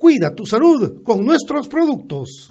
Cuida tu salud con nuestros productos.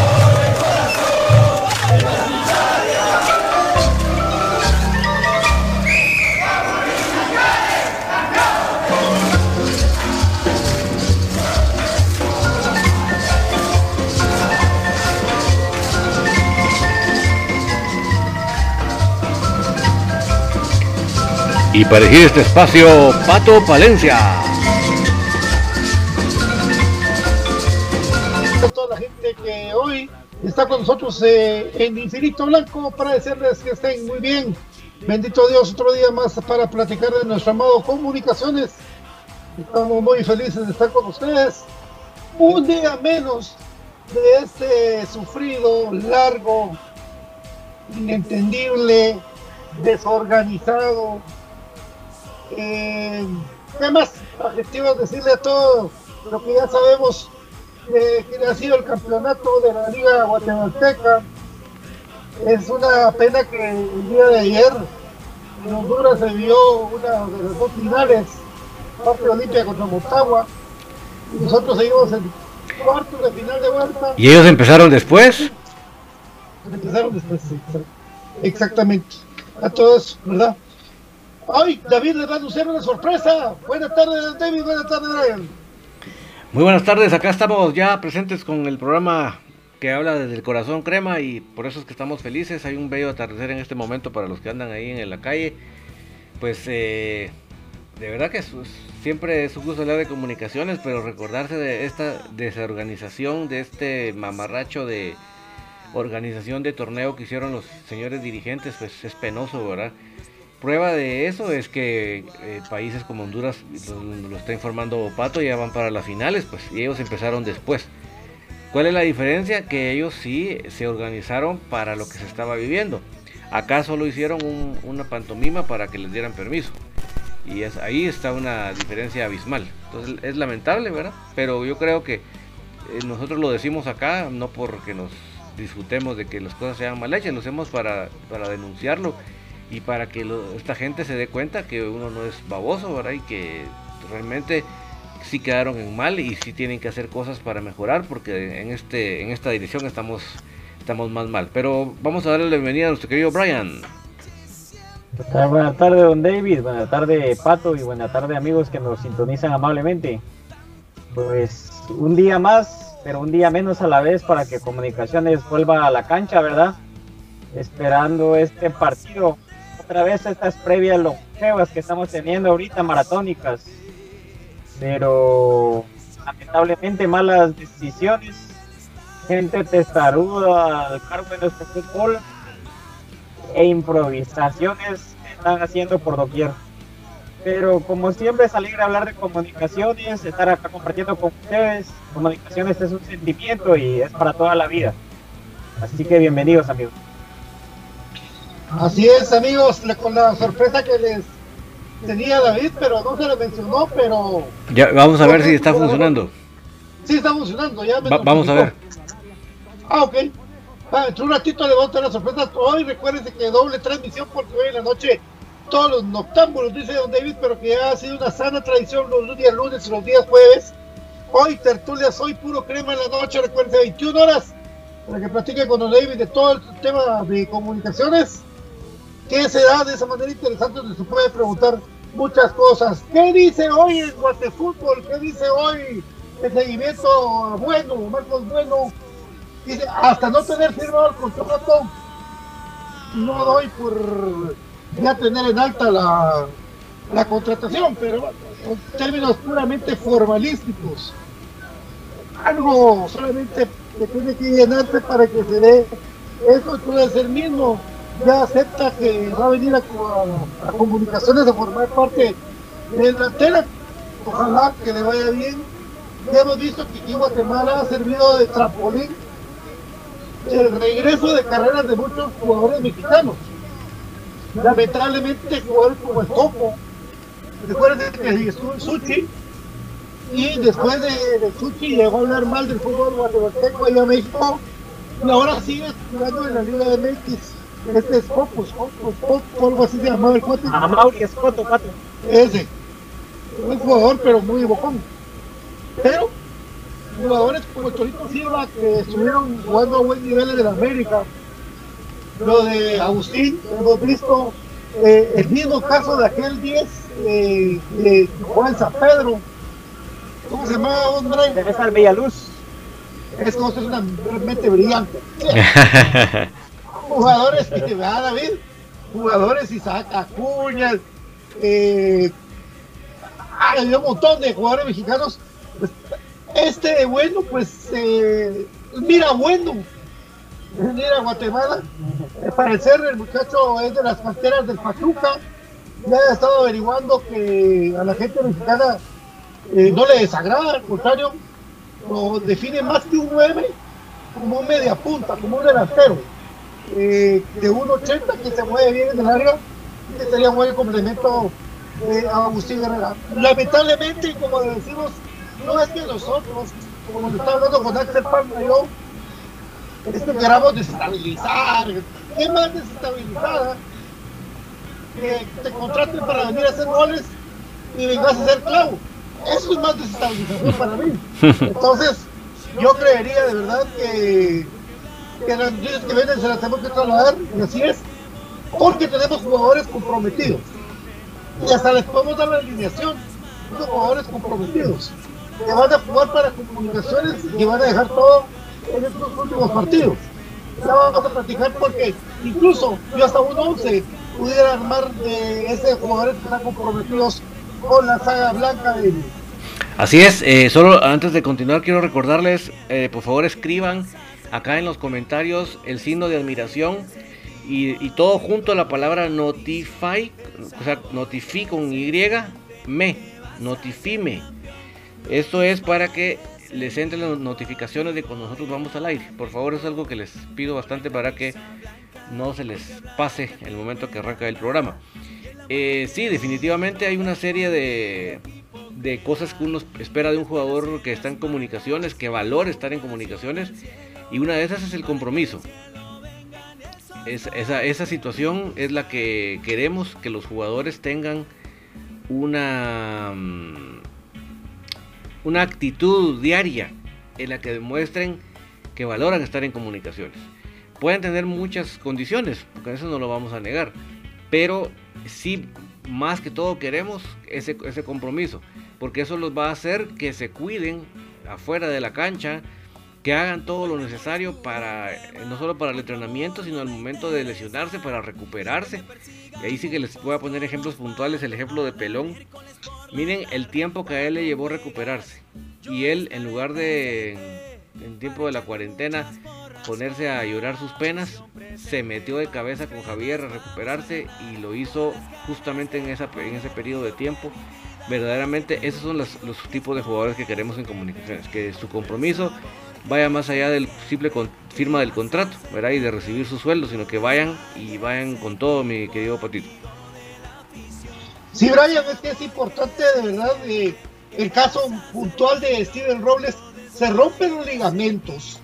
Y para elegir este espacio, Pato Palencia. Toda la gente que hoy está con nosotros eh, en Infinito Blanco para decirles que estén muy bien. Bendito Dios, otro día más para platicar de nuestro amado Comunicaciones. Estamos muy felices de estar con ustedes. Un día menos de este sufrido, largo, inentendible, desorganizado, eh, ¿Qué más adjetivos decirle a todos lo que ya sabemos que ha sido el campeonato de la Liga Guatemalteca? Es una pena que el día de ayer en Honduras se vio una de las dos finales, parte Olimpia contra Motagua, y nosotros seguimos en cuarto de final de vuelta. ¿Y ellos empezaron después? Empezaron después, exactamente. A todos, ¿verdad? Ay, David le va a anunciar una sorpresa. Buenas tardes, David. Buenas tardes, Brian. Muy buenas tardes. Acá estamos ya presentes con el programa que habla desde el corazón crema y por eso es que estamos felices. Hay un bello atardecer en este momento para los que andan ahí en la calle. Pues eh, de verdad que siempre es un gusto hablar de comunicaciones, pero recordarse de esta desorganización, de este mamarracho de organización de torneo que hicieron los señores dirigentes, pues es penoso, ¿verdad? Prueba de eso es que eh, países como Honduras, lo, está informando Pato, ya van para las finales, pues, y ellos empezaron después. ¿Cuál es la diferencia? Que ellos sí se organizaron para lo que se estaba viviendo. Acá solo hicieron una pantomima para que les dieran permiso. Y ahí está una diferencia abismal. Entonces es lamentable, ¿verdad? Pero yo creo que eh, nosotros lo decimos acá, no porque nos disfrutemos de que las cosas sean mal hechas, lo hacemos para, para denunciarlo y para que esta gente se dé cuenta que uno no es baboso, ¿verdad? Y que realmente sí quedaron en mal y sí tienen que hacer cosas para mejorar porque en, este, en esta dirección estamos, estamos más mal. Pero vamos a darle la bienvenida a nuestro querido Brian. Buenas tardes, don David. Buenas tardes, Pato. Y buenas tardes, amigos que nos sintonizan amablemente. Pues un día más, pero un día menos a la vez para que Comunicaciones vuelva a la cancha, ¿verdad? Esperando este partido otra vez estas previas longevas que estamos teniendo ahorita, maratónicas. Pero lamentablemente malas decisiones, gente testaruda al cargo de nuestro fútbol e improvisaciones que están haciendo por doquier. Pero como siempre es alegre hablar de comunicaciones, estar acá compartiendo con ustedes. Comunicaciones es un sentimiento y es para toda la vida. Así que bienvenidos amigos. Así es, amigos, con la sorpresa que les tenía David, pero no se le mencionó, pero... Ya, vamos a ver si está funcionando. Sí, está funcionando, ya Vamos a ver. Ah, ok. Ah, un ratito le vamos a dar la sorpresa. Hoy recuérdense que doble transmisión porque hoy en la noche todos los noctámbulos, dice Don David, pero que ya ha sido una sana tradición los días lunes y los días jueves. Hoy tertulias, hoy puro crema en la noche, recuérdense, 21 horas, para que platique con Don David de todo el tema de comunicaciones ¿Qué se da de esa manera interesante donde se puede preguntar muchas cosas? ¿Qué dice hoy el Guatefútbol? ¿Qué dice hoy el seguimiento bueno, Marcos Bueno? Dice, hasta no tener firmado el contrato, no doy por ya tener en alta la, la contratación, pero en términos puramente formalísticos. Algo solamente que tiene que llenarse para que se dé. Eso puede ser mismo ya acepta que va a venir a, comunicaciones a formar parte de la tela. Ojalá que le vaya bien. Ya hemos visto que aquí Guatemala ha servido de trampolín el regreso de carreras de muchos jugadores mexicanos. Lamentablemente jugadores como el Copo, recuerden que estuvo en Suchi y después de, de Suchi llegó a hablar mal del fútbol guatemalteco allá a México y ahora sigue jugando en la Liga de MX este es Popos, Popos, Popos, algo así se llamaba el cuate. Ah, Mauri Escoto, cuate. Ese. Un jugador, pero muy bocón. Pero, jugadores como el Torito Silva, que estuvieron jugando a buen nivel en América. Lo de Agustín, hemos visto eh, el mismo caso de aquel 10 eh, de Juan San Pedro. ¿Cómo se llamaba, hombre? Teresa Villaluz. Es como es una mente brillante. jugadores que va David, jugadores Isaac Acuña, eh, hay un montón de jugadores mexicanos. Pues, este bueno, pues eh, mira bueno, mira Guatemala. Al parecer el muchacho es de las canteras del Pachuca. Ya he estado averiguando que a la gente mexicana eh, no le desagrada, al contrario, lo define más que un 9 como un media punta, como un delantero eh, de 1.80 que se mueve bien en el área, que sería un buen complemento eh, a Agustín Herrera. Lamentablemente, como decimos, no es que nosotros, como lo está hablando con Axel Palma yo, es que queramos desestabilizar. ¿Qué más desestabilizada? Que te contraten para venir a hacer goles y vengas a ser clavo. Eso es más desestabilización para mí. Entonces, yo creería de verdad que que las que vienen se las tenemos que trasladar, y así es, porque tenemos jugadores comprometidos. Y hasta les podemos dar la alineación, unos jugadores comprometidos, que van a jugar para comunicaciones y van a dejar todo en estos últimos partidos. Ya vamos a platicar porque incluso yo hasta un 11 pudiera armar de ese jugadores que están comprometidos con la saga blanca de Así es, eh, solo antes de continuar quiero recordarles, eh, por favor escriban acá en los comentarios el signo de admiración y, todo junto a la palabra notify, o sea, notify con Y, me, notifime. Esto es para que les entren las notificaciones de cuando nosotros vamos al aire. Por favor, es algo que les pido bastante para que no se les pase el momento que arranca el programa. Eh, sí, definitivamente hay una serie de, de cosas que uno espera de un jugador que está en comunicaciones, que valora estar en comunicaciones, y una de esas es el compromiso. esa, esa situación es la que queremos que los jugadores tengan una, mm, una actitud diaria en la que demuestren que valoran estar en comunicaciones. Pueden tener muchas condiciones, porque eso no lo vamos a negar, pero sí, más que todo queremos ese, ese compromiso porque eso los va a hacer que se cuiden afuera de la cancha, que hagan todo lo necesario para, eh, no solo para el entrenamiento, sino al momento de lesionarse, para recuperarse. Y ahí sí que les voy a poner ejemplos puntuales, el ejemplo de Pelón. Miren el tiempo que a él le llevó recuperarse. Y él, en lugar de, en tiempo de la cuarentena, ponerse a llorar sus penas, se metió de cabeza con Javier a recuperarse y lo hizo justamente en, esa, en ese periodo de tiempo verdaderamente esos son los, tipos de jugadores que queremos en comunicaciones, que su compromiso vaya más allá del simple firma del contrato, ¿verdad? Y de recibir su sueldo, sino que vayan y vayan con todo, mi querido Patito. Sí, Brian, es que es importante de verdad eh, el caso puntual de Steven Robles, se rompen los ligamentos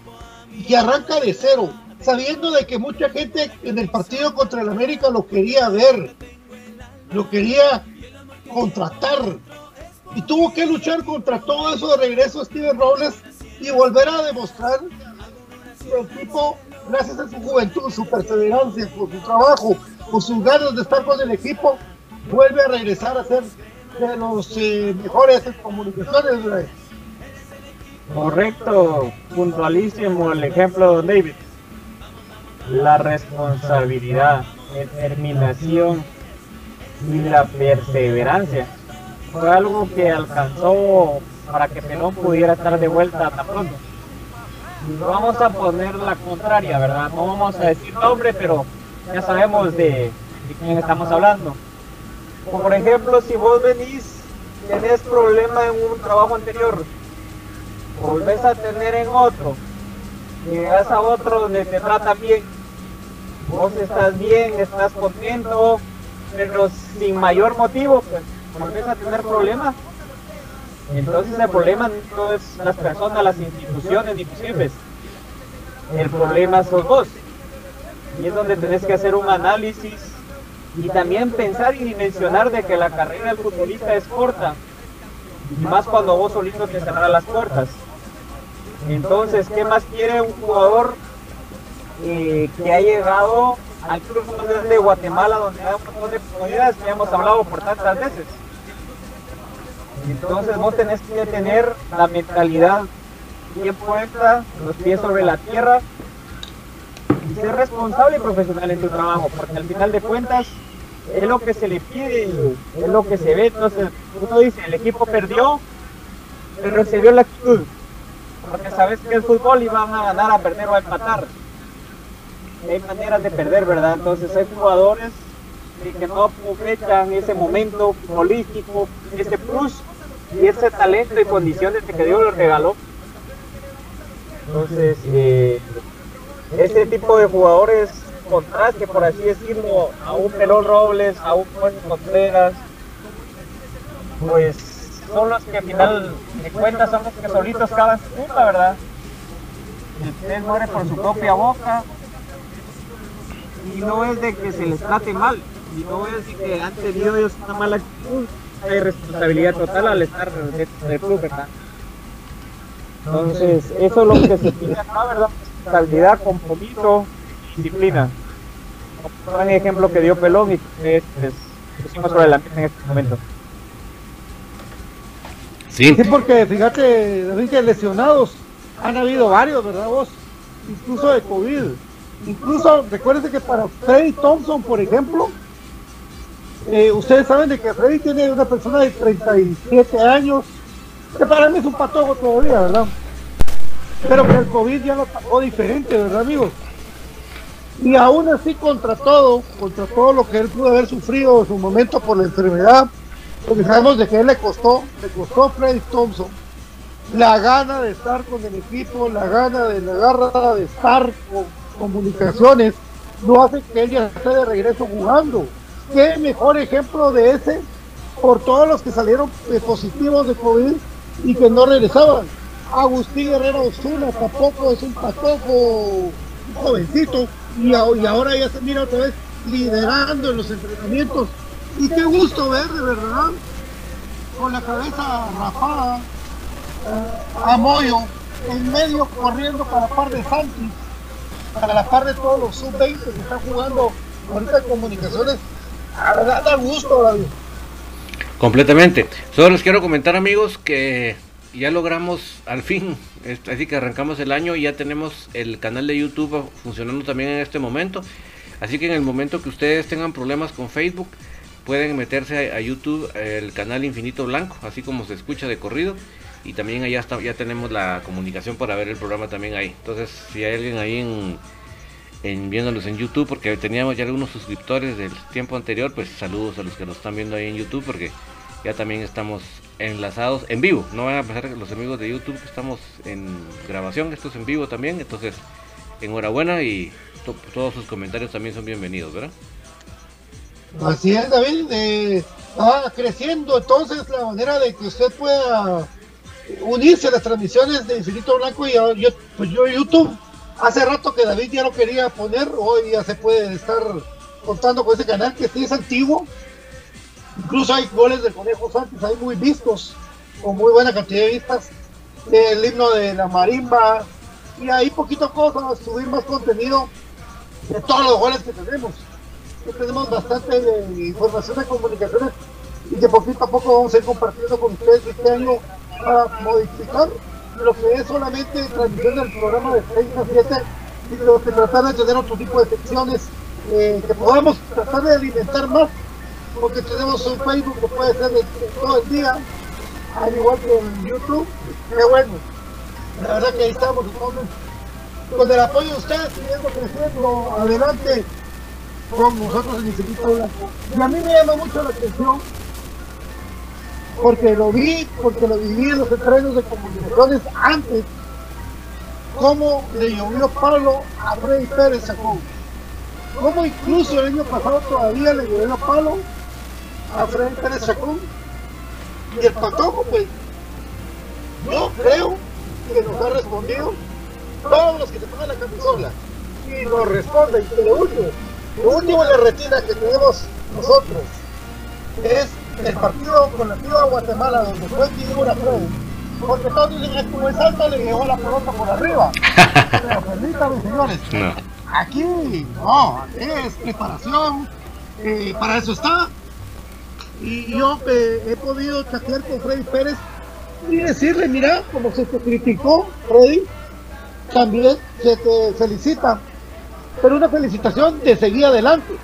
y arranca de cero, sabiendo de que mucha gente en el partido contra el América lo quería ver, lo quería contratar. Y tuvo que luchar contra todo eso de regreso Steven Robles y volver a demostrar que el equipo, gracias a su juventud, su perseverancia, por su trabajo, por sus ganas de estar con el equipo, vuelve a regresar a ser de los eh, mejores comunicaciones. Correcto, puntualísimo el ejemplo David. La responsabilidad, determinación y la perseverancia. Fue algo que alcanzó para que Pelón pudiera estar de vuelta tan pronto. Vamos a poner la contraria, ¿verdad? No vamos a decir nombre, pero ya sabemos de, quién estamos hablando. por ejemplo, si vos venís, tenés problema en un trabajo anterior, volvés a tener en otro, llegas a otro donde te tratan bien, vos estás bien, estás contento, pero sin mayor motivo, pues volvés a tener problemas. Entonces el problema no es las personas, las instituciones ni jefes. El problema son vos. Y es donde tenés que hacer un análisis y también pensar y dimensionar de que la carrera del futbolista es corta. Y más cuando vos solito te cerrás las puertas. Entonces, ¿qué más quiere un jugador eh, que ha llegado al club de Guatemala, donde hay un montón de oportunidades que hemos hablado por tantas veces. Entonces vos tenés que tener la mentalidad bien puesta, los pies sobre la tierra y ser responsable y profesional en tu trabajo, porque al final de cuentas es lo que se le pide, es lo que se ve. Entonces, uno dice, el equipo perdió, pero se vio la actitud, porque sabes que el fútbol iban a ganar, a perder o a empatar hay maneras de perder, ¿verdad? Entonces hay jugadores que no aprovechan ese momento político, ese plus y ese talento y condiciones que Dios les regaló. Entonces, eh, ese tipo de jugadores contraste, por así decirlo, a un Pelón Robles, a un Juan Contreras, pues son los que al final de cuentas son los que solitos cavan su ¿verdad? El muere por su propia boca y no es de que se les trate mal, y no es de que han tenido ellos una mala actitud, hay responsabilidad total al estar en el club, ¿verdad? Entonces, eso es lo que se pide acá, ¿verdad? Calidad, compromiso, disciplina. Un gran ejemplo que dio Pelón y que es, pusimos sobre la mesa en este momento. Sí. sí, porque fíjate, David, que lesionados han habido varios, ¿verdad vos? Incluso de COVID. Incluso, recuérdense que para Freddy Thompson, por ejemplo, eh, ustedes saben de que Freddy tiene una persona de 37 años, que para mí es un patojo todavía, ¿verdad? Pero que el COVID ya lo atacó diferente, ¿verdad, amigos? Y aún así, contra todo, contra todo lo que él pudo haber sufrido en su momento por la enfermedad, porque sabemos de que él le costó, le costó a Freddy Thompson la gana de estar con el equipo, la gana de la garra de estar con comunicaciones, no hace que ella esté de regreso jugando. Qué mejor ejemplo de ese por todos los que salieron positivos de COVID y que no regresaban. Agustín Herrera Osuna tampoco es un patojo jovencito y, ahora ya se mira otra vez liderando en los entrenamientos. Y qué gusto ver, de verdad, con la cabeza rapada, eh, a Moyo, en medio corriendo para par de Santi, para la par de todos los sub-20 que están jugando ahorita en comunicaciones. La verdad da gusto, David. Completamente. Solo les quiero comentar, amigos, que ya logramos al fin, así que arrancamos el año y ya tenemos el canal de YouTube funcionando también en este momento. Así que en el momento que ustedes tengan problemas con Facebook, pueden meterse a, YouTube, el canal Infinito Blanco, así como se escucha de corrido. Y también allá ya tenemos la comunicación para ver el programa también ahí. Entonces, si hay alguien ahí en, en viéndolos en YouTube, porque teníamos ya algunos suscriptores del tiempo anterior, pues saludos a los que nos están viendo ahí en YouTube, porque ya también estamos enlazados en vivo. No van a pasar los amigos de YouTube que estamos en grabación, esto es en vivo también. Entonces, enhorabuena y todos sus comentarios también son bienvenidos, ¿verdad? Así es, David. Eh, va creciendo entonces la manera de que usted pueda unirse a las transmisiones de Infinito Blanco y yo, pues yo YouTube. Hace rato que David ya lo quería poner, hoy ya se puede estar contando con ese canal que sí es antiguo, Incluso hay goles del Conejo Santos ahí muy vistos, con muy buena cantidad de vistas. El himno de la marimba. Y ahí poquito a poco vamos a subir más contenido de todos los goles que tenemos. tenemos bastante de información de comunicaciones y que poquito a poco vamos a ir compartiendo con ustedes este año para modificar lo que es solamente transmisión del programa de 6 a 7 y lo que tratar de tener otro tipo de secciones eh, que podamos tratar de alimentar más porque tenemos un Facebook que puede ser de, todo el día, al igual que en YouTube. Qué bueno. La verdad que ahí estamos con el apoyo de ustedes, siguiendo creciendo adelante con nosotros en Instituto Blanco. Y a mí me llama mucho la atención porque lo vi, porque lo viví en los entrenos de comunicaciones antes, cómo le llovió palo a Freddy Pérez Sacón. Cómo incluso el año pasado todavía le llovió palo a Freddy Pérez Chacón y el Patojo, pues yo creo que nos ha respondido todos los que se ponen la camisola y nos responden que lo último, lo último en la retina que tenemos nosotros es el partido con la Ciudad de Guatemala donde fue figura Freddy porque todos dicen que como es alta le llegó la pelota por arriba pero permítanme señores aquí no, es preparación eh, para eso está. Y yo eh, he podido chatear con Freddy Pérez y decirle, mira, como se te criticó, Freddy, también se te felicita, pero una felicitación de seguir adelante,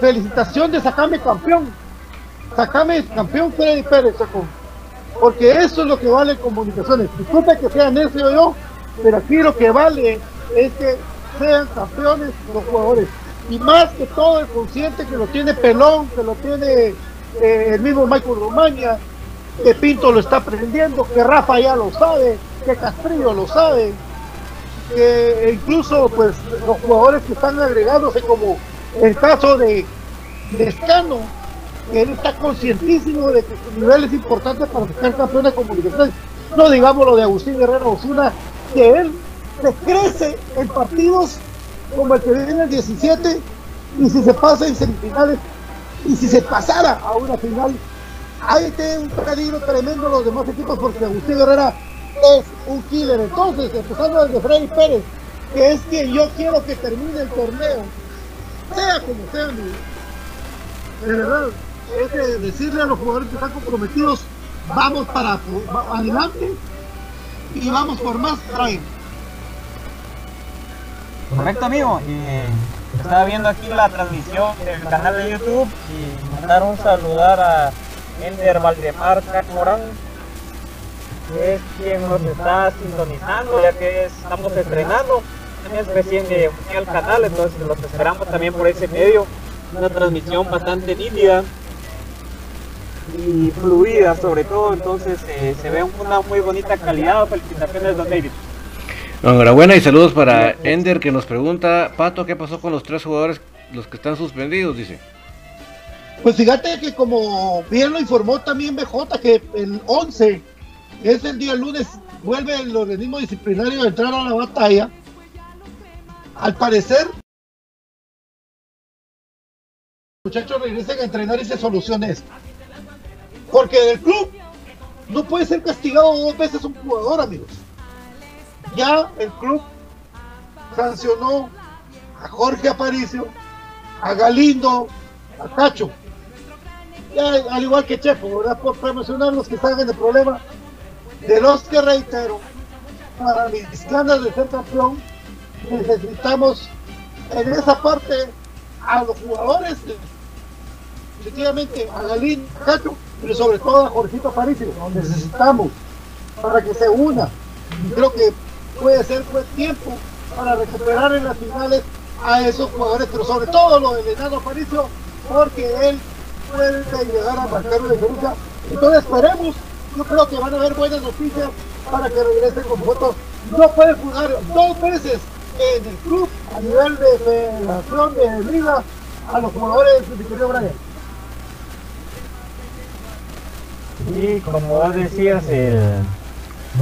felicitación de sacarme campeón, sacarme campeón Freddy Pérez, porque eso es lo que vale comunicaciones. Disculpe que sea necio yo, pero aquí lo que vale es que sean campeones los jugadores. Y más que todo el consciente que lo tiene Pelón, que lo tiene eh, el mismo Michael Romagna, que Pinto lo está aprendiendo, que Rafa ya lo sabe, que Castrillo lo sabe, que incluso pues los jugadores que están agregándose como el caso de, de que él está conscientísimo de que su nivel es importante para ser campeón de comunicaciones. No digamos lo de Agustín Guerrero Osuna, que él se crece en partidos como el que viene en el 17 y si se pasa en semifinales y si se pasara a una final, hay un peligro tremendo los demás equipos porque Agustín Herrera es un killer. Entonces, empezando desde Freddy Pérez, que es quien yo quiero que termine el torneo, sea como sea, verdad, es decirle a los jugadores que están comprometidos, vamos para adelante, y vamos por más, Brian. Correcto, amigo. estaba viendo aquí la transmisión del canal de YouTube y mandar un saludar a Ender Valdemar Morán, que es quien nos está sintonizando, ya que estamos estrenando. Es recién de al canal, entonces los esperamos también por ese medio. Una transmisión bastante nítida y fluida sobre todo, entonces eh, se ve una muy bonita calidad. Felicitaciones, don David. Enhorabuena y saludos para Ender que nos pregunta, Pato, ¿qué pasó con los tres jugadores, los que están suspendidos? Dice. Pues fíjate que como bien lo informó también BJ, que el 11, es el día lunes, vuelve el organismo disciplinario a entrar a la batalla. Al parecer, muchachos regresen a entrenar y se solucione esto. Porque el club no puede ser castigado dos veces un jugador, amigos. Ya el club sancionó a Jorge Aparicio, a Galindo, a Cacho. Ya, al igual que Chepo, ¿verdad? Por promocionar los que están en el problema de los que reitero, para mis ganas de ser campeón, necesitamos en esa parte a los jugadores, efectivamente a Galindo, a Cacho, pero sobre todo a Jorgito Aparicio, necesitamos para que se una. Creo que puede ser buen tiempo para recuperar en las finales a esos jugadores, pero sobre todo lo del enano Aparicio, porque él puede llegar a marcar una diferencia. Entonces esperemos, yo creo que van a haber buenas noticias para que regresen con votos. No puede jugar dos veces en el club a nivel de federación de liga a los jugadores de Victorio Brian. Y como vos decías,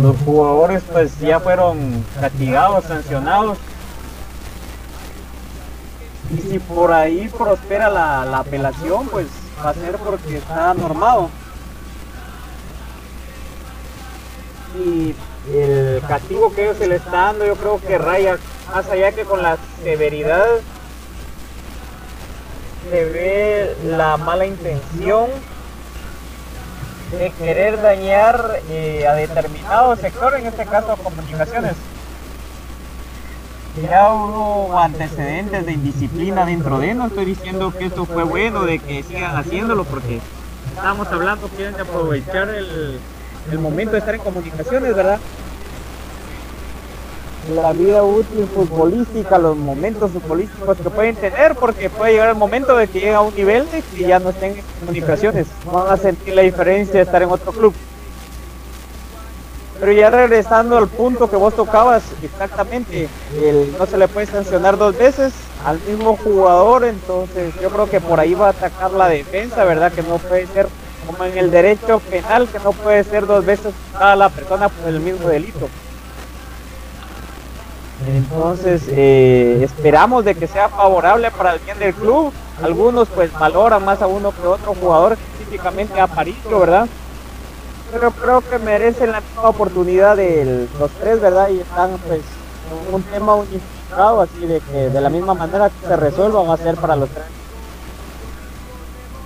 los jugadores pues ya fueron castigados, sancionados. Y si por ahí prospera la, apelación, pues va a ser porque está normado. Y el castigo que ellos se le está dando, yo creo que raya más allá que con la severidad, se ve la mala intención de querer dañar eh, a determinado sector, en este caso comunicaciones. Ya hubo antecedentes de indisciplina dentro de, no estoy diciendo que esto fue bueno, de que sigan haciéndolo, porque estamos hablando que quieren aprovechar el, el momento de estar en comunicaciones, ¿verdad? La vida útil futbolística, los momentos futbolísticos que pueden tener, porque puede llegar el momento de que llega a un nivel de que ya no estén comunicaciones, van a sentir la diferencia de estar en otro club. Pero ya regresando al punto que vos tocabas, exactamente, el, no se le puede sancionar dos veces al mismo jugador, entonces yo creo que por ahí va a atacar la defensa, ¿verdad? Que no puede ser como en el derecho penal, que no puede ser dos veces a la persona por el mismo delito. Entonces eh, esperamos de que sea favorable para el bien del club. Algunos pues valoran más a uno que otro jugador, específicamente a Paricio, ¿verdad? Pero creo que merecen la misma oportunidad de los tres, ¿verdad? Y están pues en un tema unificado, así de que de la misma manera que se resuelva va a ser para los tres.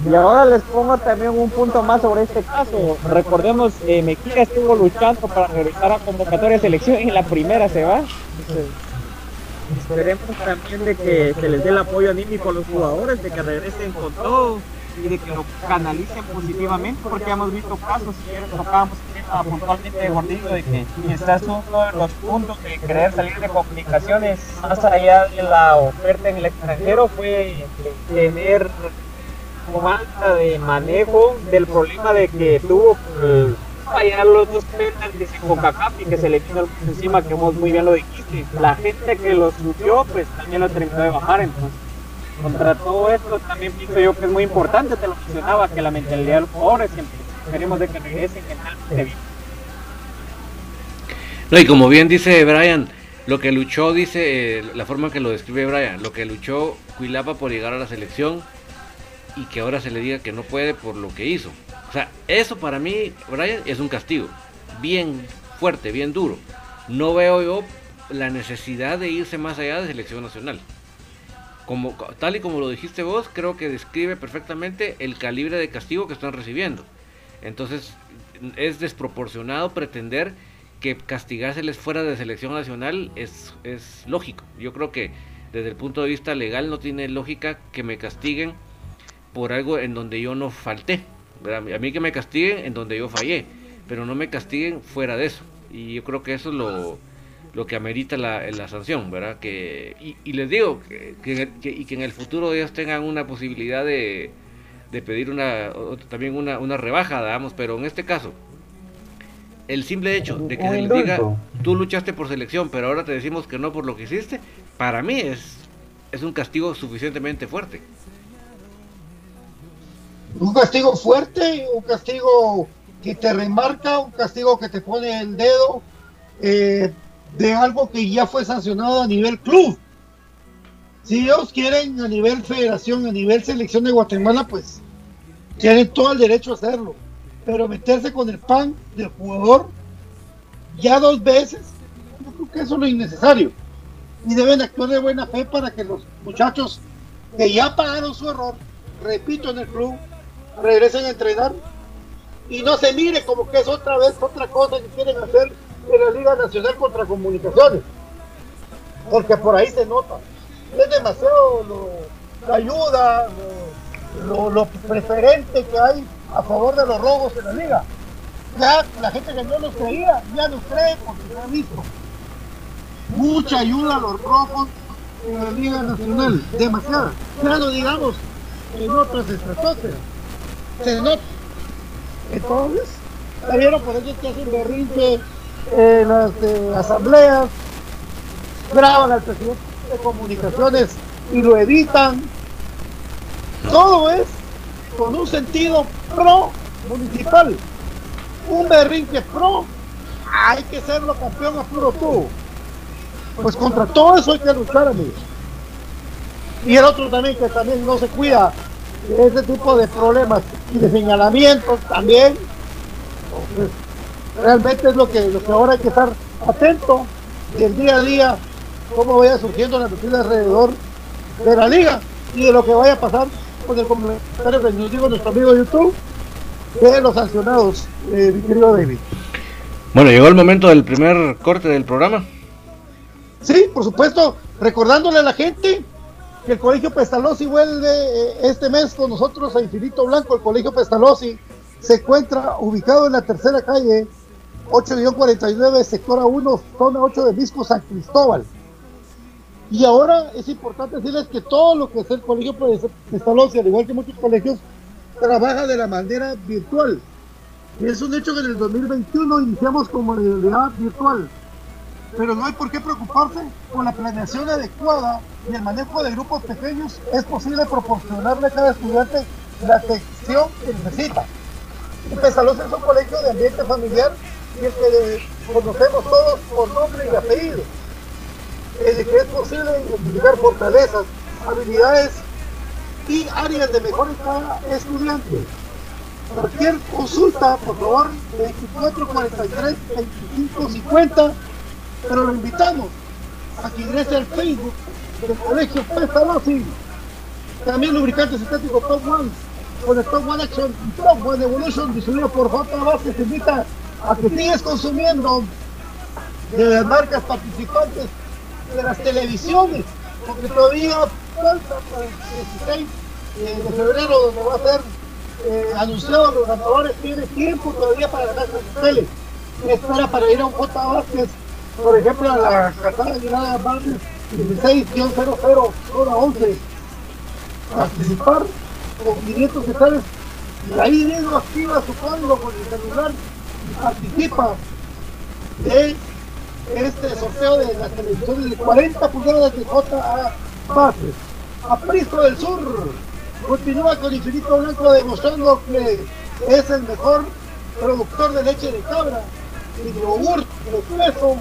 Y ahora les pongo también un punto más sobre este caso. Recordemos, eh, Mequilla estuvo luchando para regresar a convocatoria de selección y en la primera se va. esperemos también de que se les dé el apoyo anímico a los jugadores, de que regresen con todo y de que lo canalicen positivamente, porque hemos visto casos, si tocábamos puntualmente de Gordillo, de que quizás uno de los puntos de querer salir de comunicaciones, más allá de la oferta en el extranjero, fue tener falta de manejo del problema de que tuvo que fallar los dos penaltis con CONCACAF y que se le vino encima, que vos muy bien lo dijiste. La gente que lo subió, pues también lo terminó de bajar, entonces. Contra todo esto también pienso yo que es muy importante, te lo mencionaba, que la mentalidad de los jugadores siempre queremos de que regresen mentalmente bien. No, y como bien dice Brian, lo que luchó, dice, eh, la forma en que lo describe Brian, lo que luchó Cuilapa por llegar a la selección, y que ahora se le diga que no puede por lo que hizo. O sea, eso para mí, Brian, es un castigo. Bien fuerte, bien duro. No veo yo la necesidad de irse más allá de selección nacional. Como, tal y como lo dijiste vos, creo que describe perfectamente el calibre de castigo que están recibiendo. Entonces, es desproporcionado pretender que castigárseles fuera de selección nacional es, es lógico. Yo creo que desde el punto de vista legal no tiene lógica que me castiguen por algo en donde yo no falté. A mí que me castiguen en donde yo fallé, pero no me castiguen fuera de eso. Y yo creo que eso es lo, lo que amerita la, la sanción, ¿verdad? Que, y, les digo que, que, y que en el futuro ellos tengan una posibilidad de, de pedir una también una, una rebaja, digamos, pero en este caso, el simple hecho de que se les diga, tú luchaste por selección, pero ahora te decimos que no por lo que hiciste, para mí es, es un castigo suficientemente fuerte. Un castigo fuerte, un castigo que te remarca, un castigo que te pone el dedo eh, de algo que ya fue sancionado a nivel club. Si ellos quieren a nivel federación, a nivel selección de Guatemala, pues tienen todo el derecho a hacerlo. Pero meterse con el pan del jugador ya dos veces, yo creo que eso es innecesario. Y deben actuar de buena fe para que los muchachos que ya pagaron su error, repito, en el club, regresen a entrenar y no se mire como que es otra vez otra cosa que quieren hacer en la Liga Nacional contra Comunicaciones. Porque por ahí se nota. Es demasiado la ayuda, lo, preferente que hay a favor de los robos en la liga. Ya la gente que no los creía, ya los cree porque se ha visto. Mucha ayuda a los rojos en la Liga Nacional, demasiada. Ya no digamos en otras estratosferas. Se nota. Entonces, vieron por eso que hacen berrinche en las eh, asambleas, graban al presidente de comunicaciones y lo editan. Todo es con un sentido pro municipal. Un berrinche pro, hay que serlo campeón a puro tubo. Pues contra todo eso hay que luchar, amigos. Y el otro también que también no se cuida de ese tipo de problemas y de señalamientos también. realmente es lo que, lo que ahora hay que estar atento del día a día, cómo vaya surgiendo la noticia alrededor de la liga y de lo que vaya a pasar con el comentario que nos dijo nuestro amigo YouTube de los sancionados, eh, mi querido David. Bueno, llegó el momento del primer corte del programa. Sí, por supuesto, recordándole a la gente que el Colegio Pestalozzi vuelve eh, este mes con nosotros a Infinito Blanco. El Colegio Pestalozzi se encuentra ubicado en la tercera calle, 8-49, sector A1, zona 8 de Disco San Cristóbal. Y ahora es importante decirles que todo lo que es el Colegio Pestalozzi, al igual que muchos colegios, trabaja de la manera virtual. Y es un hecho que en el 2021 iniciamos como modalidad virtual pero no hay por qué preocuparse. Con la planeación adecuada y el manejo de grupos pequeños es posible proporcionarle a cada estudiante la atención que necesita. Pesalos es un colegio de ambiente familiar y el que conocemos todos por nombre y apellido. el que es posible identificar fortalezas, habilidades y áreas de mejora en cada estudiante. Cualquier consulta, por favor, 24 43 25 50 pero lo invitamos a que ingrese al Facebook del Colegio Pestalozzi. También lubricantes estéticos Top One, con el Top One Action Top One Evolution, distribuido por J. Vázquez, invita a que sigues consumiendo de las marcas participantes de las televisiones, porque todavía falta para el 16 eh, de febrero, donde va a ser eh, anunciado los ganadores, tiene tiempo todavía para ganar la tele. Espera para ir a un J. Vázquez por ejemplo, la Catada Llegada Barnes 16-00, hora 11, participar con 500 hectáreas. Y ahí mismo activa su código con el celular. Y participa de este sorteo de las televisiones de 40 pulgadas de JA Bases. Aprisco del Sur continúa con Infinito Blanco demostrando que es el mejor productor de leche de cabra. De yogur de queso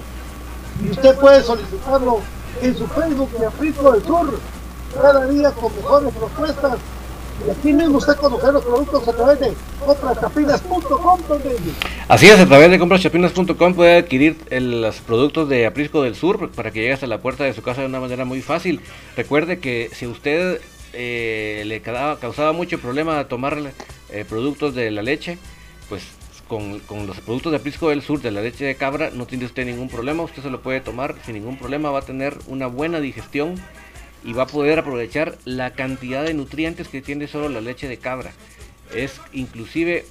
y usted puede solicitarlo en su Facebook de Aprisco del Sur, cada día con mejores propuestas. Y aquí mismo usted conocer los productos a través de compraschapinas.com. Así es, a través de compraschapinas.com puede adquirir los productos de Aprisco del Sur para que llegue hasta la puerta de su casa de una manera muy fácil. Recuerde que si usted eh, le causaba mucho problema tomar eh, productos de la leche, pues con, los productos de Aprisco del Sur de la leche de cabra no tiene usted ningún problema, usted se lo puede tomar sin ningún problema, va a tener una buena digestión y va a poder aprovechar la cantidad de nutrientes que tiene solo la leche de cabra. Es inclusive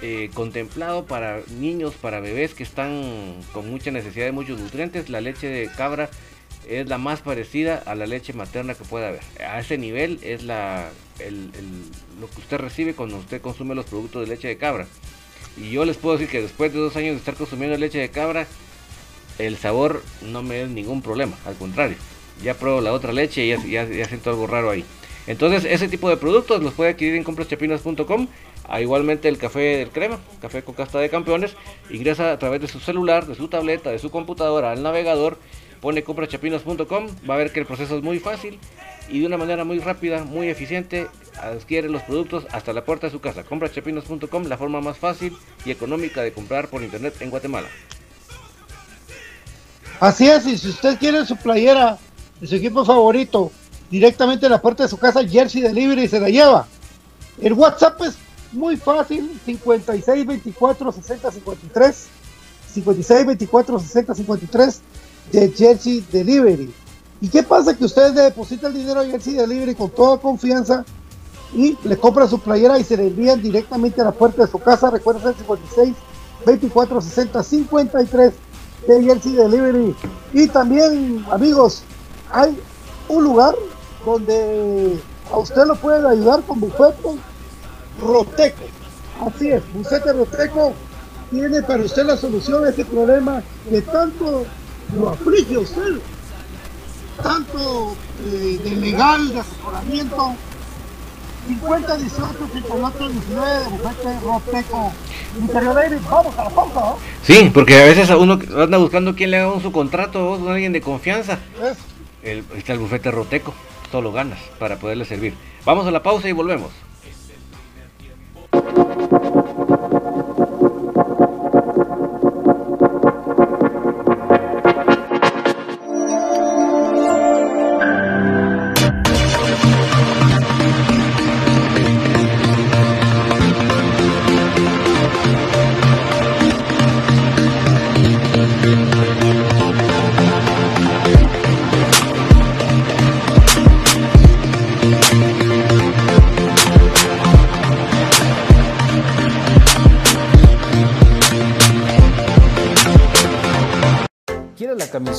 eh, contemplado para niños, para bebés que están con mucha necesidad de muchos nutrientes. La leche de cabra es la más parecida a la leche materna que pueda haber. A ese nivel es lo que usted recibe cuando usted consume los productos de leche de cabra. Y yo les puedo decir que después de dos años de estar consumiendo leche de cabra, el sabor no me es ningún problema, al contrario. Ya pruebo la otra leche y ya, ya siento algo raro ahí. Entonces, ese tipo de productos los puede adquirir en compraschapinas.com igualmente el café del crema, café con casta de campeones, ingresa a través de su celular, de su tableta, de su computadora al navegador, pone comprachapinos.com, va a ver que el proceso es muy fácil y de una manera muy rápida, muy eficiente, adquiere los productos hasta la puerta de su casa. Comprachapinos.com, la forma más fácil y económica de comprar por internet en Guatemala. Así es, y si usted quiere su playera de su equipo favorito directamente a la puerta de su casa, Jersey Delivery se la lleva. El WhatsApp es muy fácil, 56 24 60 53, 56 24 60 53 de Jersey Delivery. ¿Y qué pasa? Que usted deposita el dinero a Jersey Delivery con toda confianza y le compra su playera y se le envían directamente a la puerta de su casa. Recuerda el 56 24 60 53 de Jersey Delivery. Y también, amigos, hay un lugar donde a usted lo pueden ayudar con bufete Roteco. Así es, Bucete Roteco tiene para usted la solución a este problema de tanto lo aflige usted, tanto eh, de legal, de asesoramiento. 50, 18, 58, 19 de Bufete Roteco. Interior David, vamos a la pausa, ¿no? Sí, porque a veces uno anda buscando quién le haga un su contrato, o alguien de confianza. El, está el bufete Roteco, solo ganas para poderle servir. Vamos a la pausa y volvemos.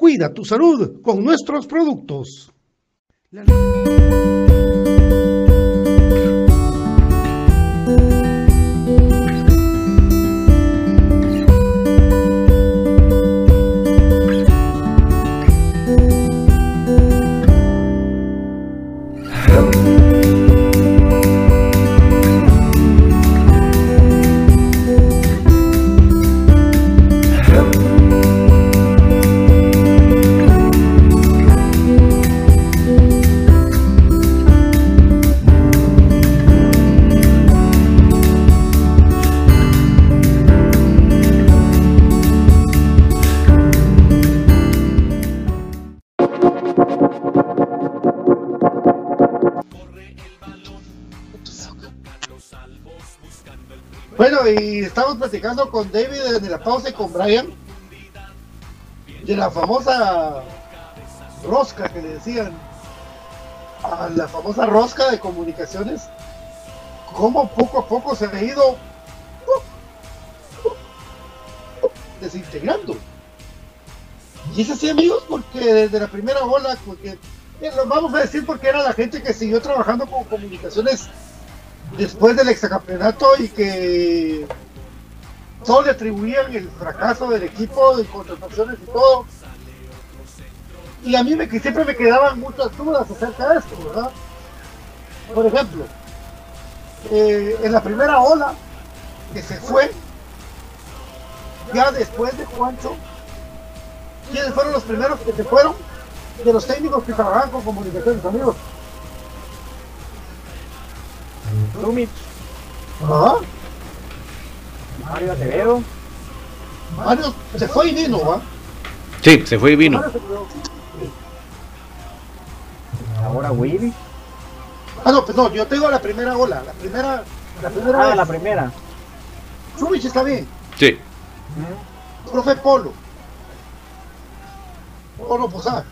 Cuida tu salud con nuestros productos. Y estamos platicando con David en la pausa y con Brian de la famosa rosca que le decían, a la famosa rosca de comunicaciones, cómo poco a poco se ha ido desintegrando. Y es así, amigos, porque desde la primera ola, porque eh, lo vamos a decir porque era la gente que siguió trabajando con comunicaciones después del exacampeonato y que todos le atribuían el fracaso del equipo, de contrataciones y todo. Y a mí me, que siempre me quedaban muchas dudas acerca de esto, ¿verdad? Por ejemplo, eh, en la primera ola que se fue, ya después de Juancho, ¿quiénes fueron los primeros que se fueron? De los técnicos que trabajaban con comunicaciones, amigos. Ajá. Mario Acevedo, Mario se fue y vino, ¿va? Sí, se fue y vino. Ahora Willy. Ah, no, pues no, yo tengo la primera ola, la primera, la primera Ah, vez. la primera. Chubich está bien, Sí. profe Polo. Polo Posada.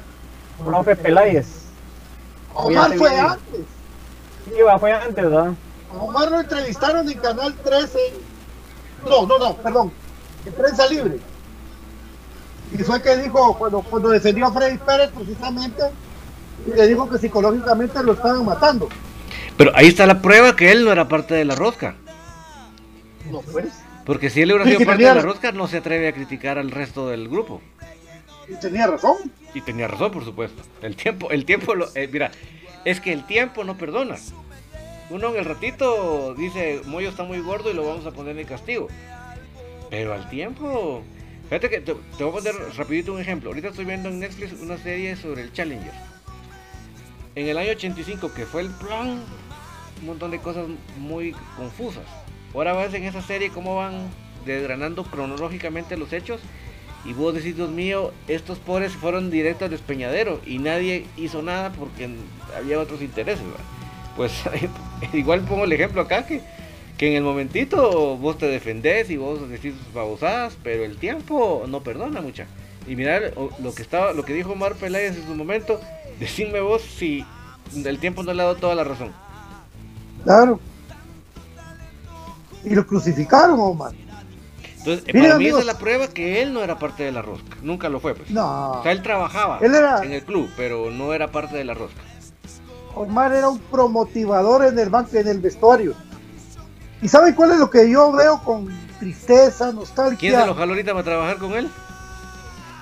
Profe Peláez. Omar fue bien. antes. Sí, va, fue antes, ¿verdad? Omar lo entrevistaron en Canal 13. No, no, no, perdón. En Prensa Libre. Y fue que dijo, cuando, cuando defendió a Freddy Pérez precisamente, y le dijo que psicológicamente lo estaban matando. Pero ahí está la prueba que él no era parte de la rosca. No, pues. Porque si él hubiera sido parte de la rosca, no se atreve a criticar al resto del grupo. Y tenía razón. Y tenía razón, por supuesto. El tiempo, el tiempo, lo, eh, mira, es que el tiempo no perdona. Uno en el ratito dice, Moyo está muy gordo y lo vamos a poner en castigo. Pero al tiempo, fíjate que te, voy a poner rapidito un ejemplo. Ahorita estoy viendo en Netflix una serie sobre el Challenger. En el año 85, que fue el plan, un montón de cosas muy confusas. Ahora ves en esa serie cómo van desgranando cronológicamente los hechos y vos decís, Dios mío, estos pobres fueron directos al despeñadero y nadie hizo nada porque había otros intereses. ¿verdad? Pues igual pongo el ejemplo acá que, que en el momentito vos te defendés y vos decís babosadas, pero el tiempo no perdona mucha. Y mirar lo que estaba, lo que dijo Omar Peláez en su momento, decime vos si el tiempo no le ha dado toda la razón. Claro. Y lo crucificaron, Omar. Entonces, para mí esa es la prueba que él no era parte de la rosca. Nunca lo fue, pues. No. O sea, él trabajaba Él era- en el club, pero no era parte de la rosca. Omar era un promotivador en el banco, en el vestuario. ¿Y saben cuál es lo que yo veo con tristeza, nostalgia? ¿Quién se lo jaló ahorita para trabajar con él?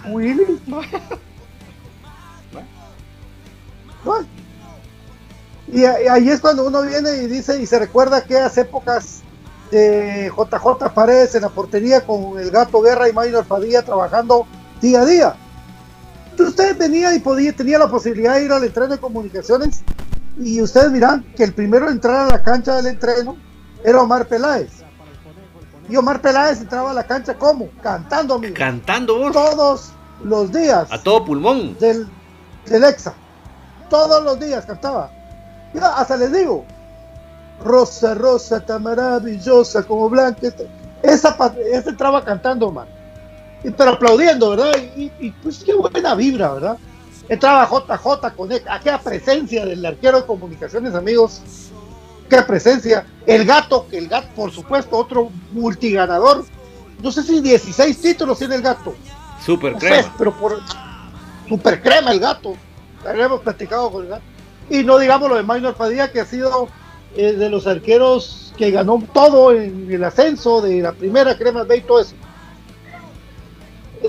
Willy. Bueno. Y, ahí es cuando uno viene y dice y se recuerda aquellas épocas de JJ Paredes en la portería con el gato Guerra y Maynor Padilla trabajando día a día. Usted venía y podía, tenía la posibilidad de ir al entreno de comunicaciones y ustedes miran que el primero en entrar a la cancha del entreno era Omar Peláez. Y Omar Peláez entraba a la cancha como cantando amigos Cantando vos. todos los días A todo pulmón. del, del Exa. Todos los días cantaba. Mira, hasta les digo, Rosa, Rosa, tan maravillosa como Blanca. Esa, esa entraba cantando, man. Pero aplaudiendo, ¿verdad? Y, pues qué buena vibra, ¿verdad? Entraba JJ con e- aquella presencia del arquero de comunicaciones, amigos. Qué presencia. El gato, que el gato, por supuesto, otro multiganador. No sé si 16 títulos tiene el gato. Super No sé, crema. pero por super crema el gato. Habíamos platicado con el gato. Y no digamos lo de Maynor Padilla, que ha sido eh, de los arqueros que ganó todo en el ascenso de la primera crema B y todo eso.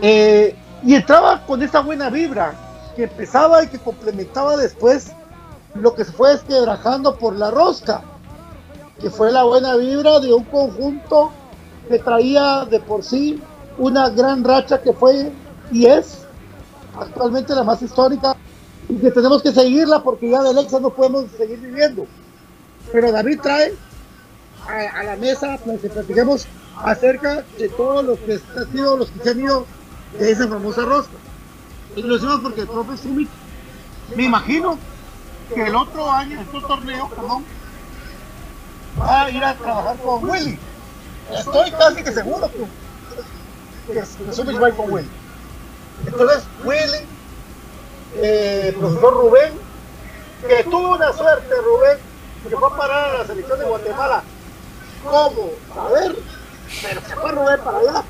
Eh, y entraba con esa buena vibra que empezaba y que complementaba después lo que se fue desquebrajando por la rosca, que fue la buena vibra de un conjunto que traía de por sí una gran racha que fue y es actualmente la más histórica y que tenemos que seguirla porque ya del Exa no podemos seguir viviendo. Pero David trae a, a la mesa para que platiquemos acerca de todos los que han sido los que se han ido de esa famosa rosca. Y lo decimos porque el profe Sumit, me imagino que el otro año, este torneo, perdón, va a ir a trabajar con Willy. Estoy casi que seguro que, que, que va con Willy. Entonces, Willy, eh, profesor Rubén, que tuvo una suerte, Rubén, que fue a parar a la selección de Guatemala. ¿Cómo? A ver, pero se fue Rubén para allá.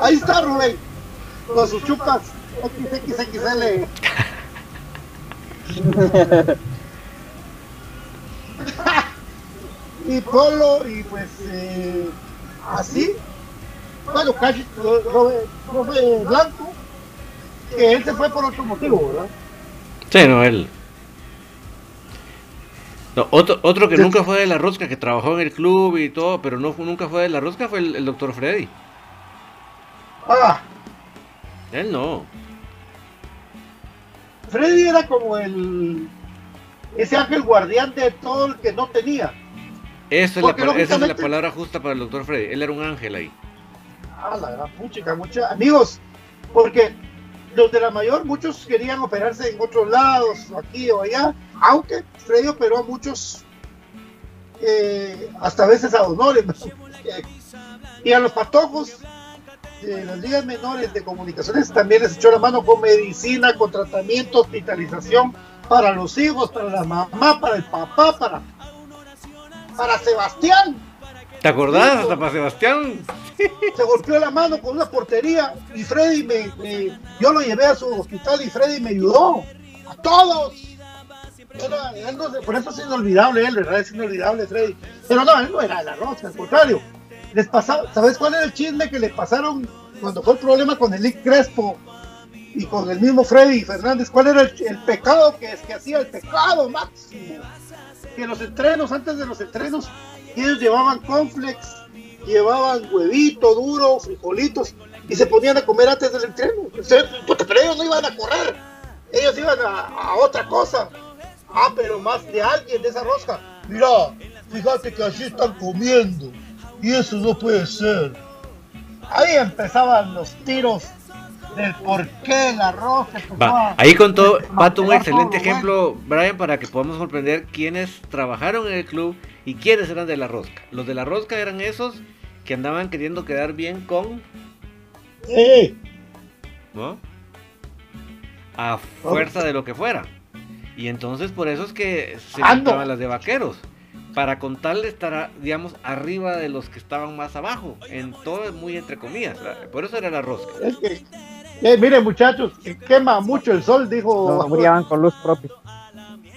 Ahí está Rubén, con sus chupas XXXL. y Polo, y pues eh, así. Bueno, casi profe Blanco, que él se fue por otro motivo, ¿verdad? Sí, no, él. No, otro, otro que nunca fue de la rosca, que trabajó en el club y todo, pero no nunca fue de la rosca, fue el, doctor Freddy. Ah. Él no. Freddy era como el ese ángel guardián de todo el que no tenía. Eso es la, esa es la palabra justa para el doctor Freddy. Él era un ángel ahí. Ah, la gran puchica, mucha. Amigos, porque los de la mayor, muchos querían operarse en otros lados, aquí o allá, aunque Freddy operó a muchos, eh, hasta a veces a honores. y a los patojos de las ligas menores de comunicaciones también les echó la mano con medicina, con tratamiento, hospitalización para los hijos, para la mamá, para el papá, para, para Sebastián. ¿Te acordás? Hasta para Sebastián. Se golpeó la mano con una portería y Freddy me, yo lo llevé a su hospital y Freddy me ayudó. A todos. por eso es inolvidable él, ¿verdad? Es inolvidable Freddy. Pero no, él no era la rosca, al contrario. Les pasaba, ¿sabes cuál era el chisme que le pasaron cuando fue el problema con el Lick Crespo y con el mismo Freddy Fernández, ¿cuál era el, pecado que, es, que hacía el pecado máximo? Que los entrenos, antes de los entrenos, ellos llevaban conflex, llevaban huevito duro, frijolitos, y se ponían a comer antes del entreno. Pero ellos no iban a correr, ellos iban a, otra cosa. Ah, pero más de alguien de esa rosca. Mira, fíjate que así están comiendo, y eso no puede ser. Ahí empezaban los tiros del por qué la roja. Va, ahí contó Pato un excelente ejemplo, Brian, para que podamos comprender quiénes trabajaron en el club y quiénes eran de la rosca. Los de la rosca eran esos que andaban queriendo quedar bien con. Sí. ¿No? A fuerza de lo que fuera. Y entonces por eso es que se llamaban las de vaqueros para contarle estar, digamos, arriba de los que estaban más abajo. En todo muy entre comillas. Por eso era la rosca. Es que eh, miren muchachos, quema mucho el sol, dijo. No, con luz propia.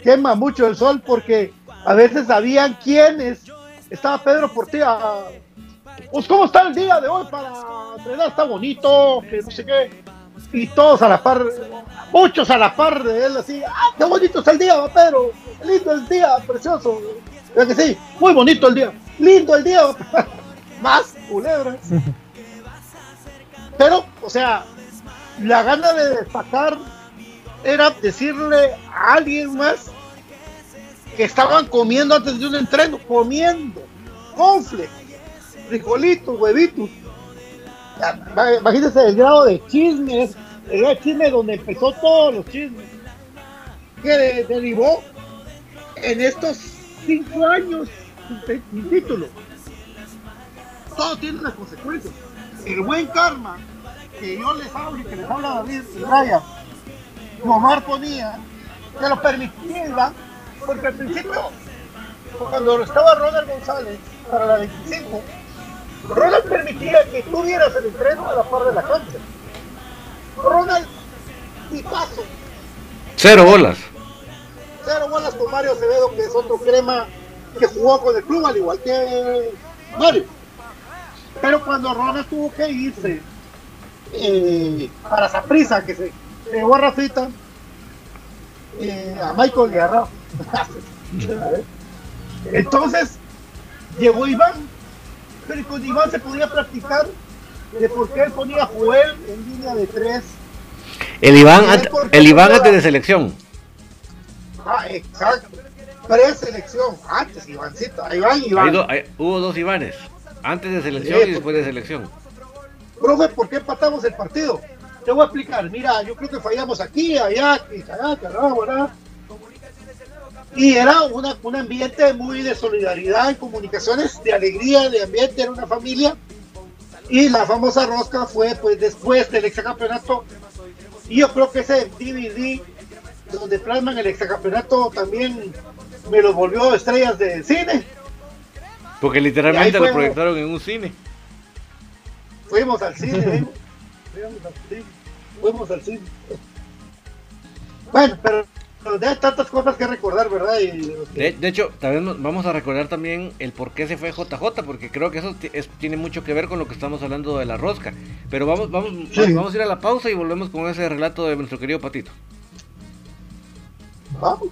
Quema mucho el sol porque a veces sabían quiénes. Estaba Pedro Portilla. Pues cómo está el día de hoy para entrenar, está bonito, que no sé qué. Y todos a la par, muchos a la par de él, así, ah, qué bonito está el día, Pedro, lindo el día, precioso. Que sí? Muy bonito el día, lindo el día, más culebras. Pero, o sea, la gana de destacar era decirle a alguien más que estaban comiendo antes de un entreno, comiendo, confle, frijolitos, huevitos. Imagínense el grado de chismes, el grado de chisme donde empezó todos los chismes, que derivó en estos cinco años sin título. Todo tiene unas consecuencias. El buen karma que yo les hablo y que les habla David y Raya, y Omar ponía, que lo permitía porque al principio, cuando estaba Ronald González para la 25, Ronald permitía que tú vieras el entreno a la par de la cancha. Ronald, y paso. Cero bolas. Bolas con Mario Acevedo, que es otro crema que jugó con el club, al igual que Mario. Pero cuando Ronald tuvo que irse eh, para esa prisa que se llevó a Rafita, eh, a Michael y a Rafa. Entonces, llegó Iván, pero con Iván se podía practicar de por qué él ponía a Joel en línea de tres. El Iván, el Iván antes de selección. Ah, exacto. Preselección, antes Ivancito. Iván, Iván. hubo dos Ivanes, antes de selección y después de selección profe, ¿por qué empatamos el partido? Te voy a explicar, mira, yo creo que fallamos aquí, allá, allá, carajo, ¿verdad? Y era una, un ambiente muy de solidaridad en comunicaciones, de alegría, de ambiente, era una familia. Y la famosa rosca fue pues después del exacampeonato. Y yo creo que ese DVD donde plasman el exacampeonato también me lo volvió estrellas de cine. Porque literalmente lo proyectaron en un cine. Fuimos al cine, ¿eh? fuimos al cine. Fuimos al cine. Bueno, pero hay tantas cosas que recordar, ¿verdad? de, hecho, también vamos a recordar también el por qué se fue JJ, porque creo que eso tiene mucho que ver con lo que estamos hablando de la rosca. Pero vamos, vamos, vamos a ir a la pausa y volvemos con ese relato de nuestro querido Patito. Vamos.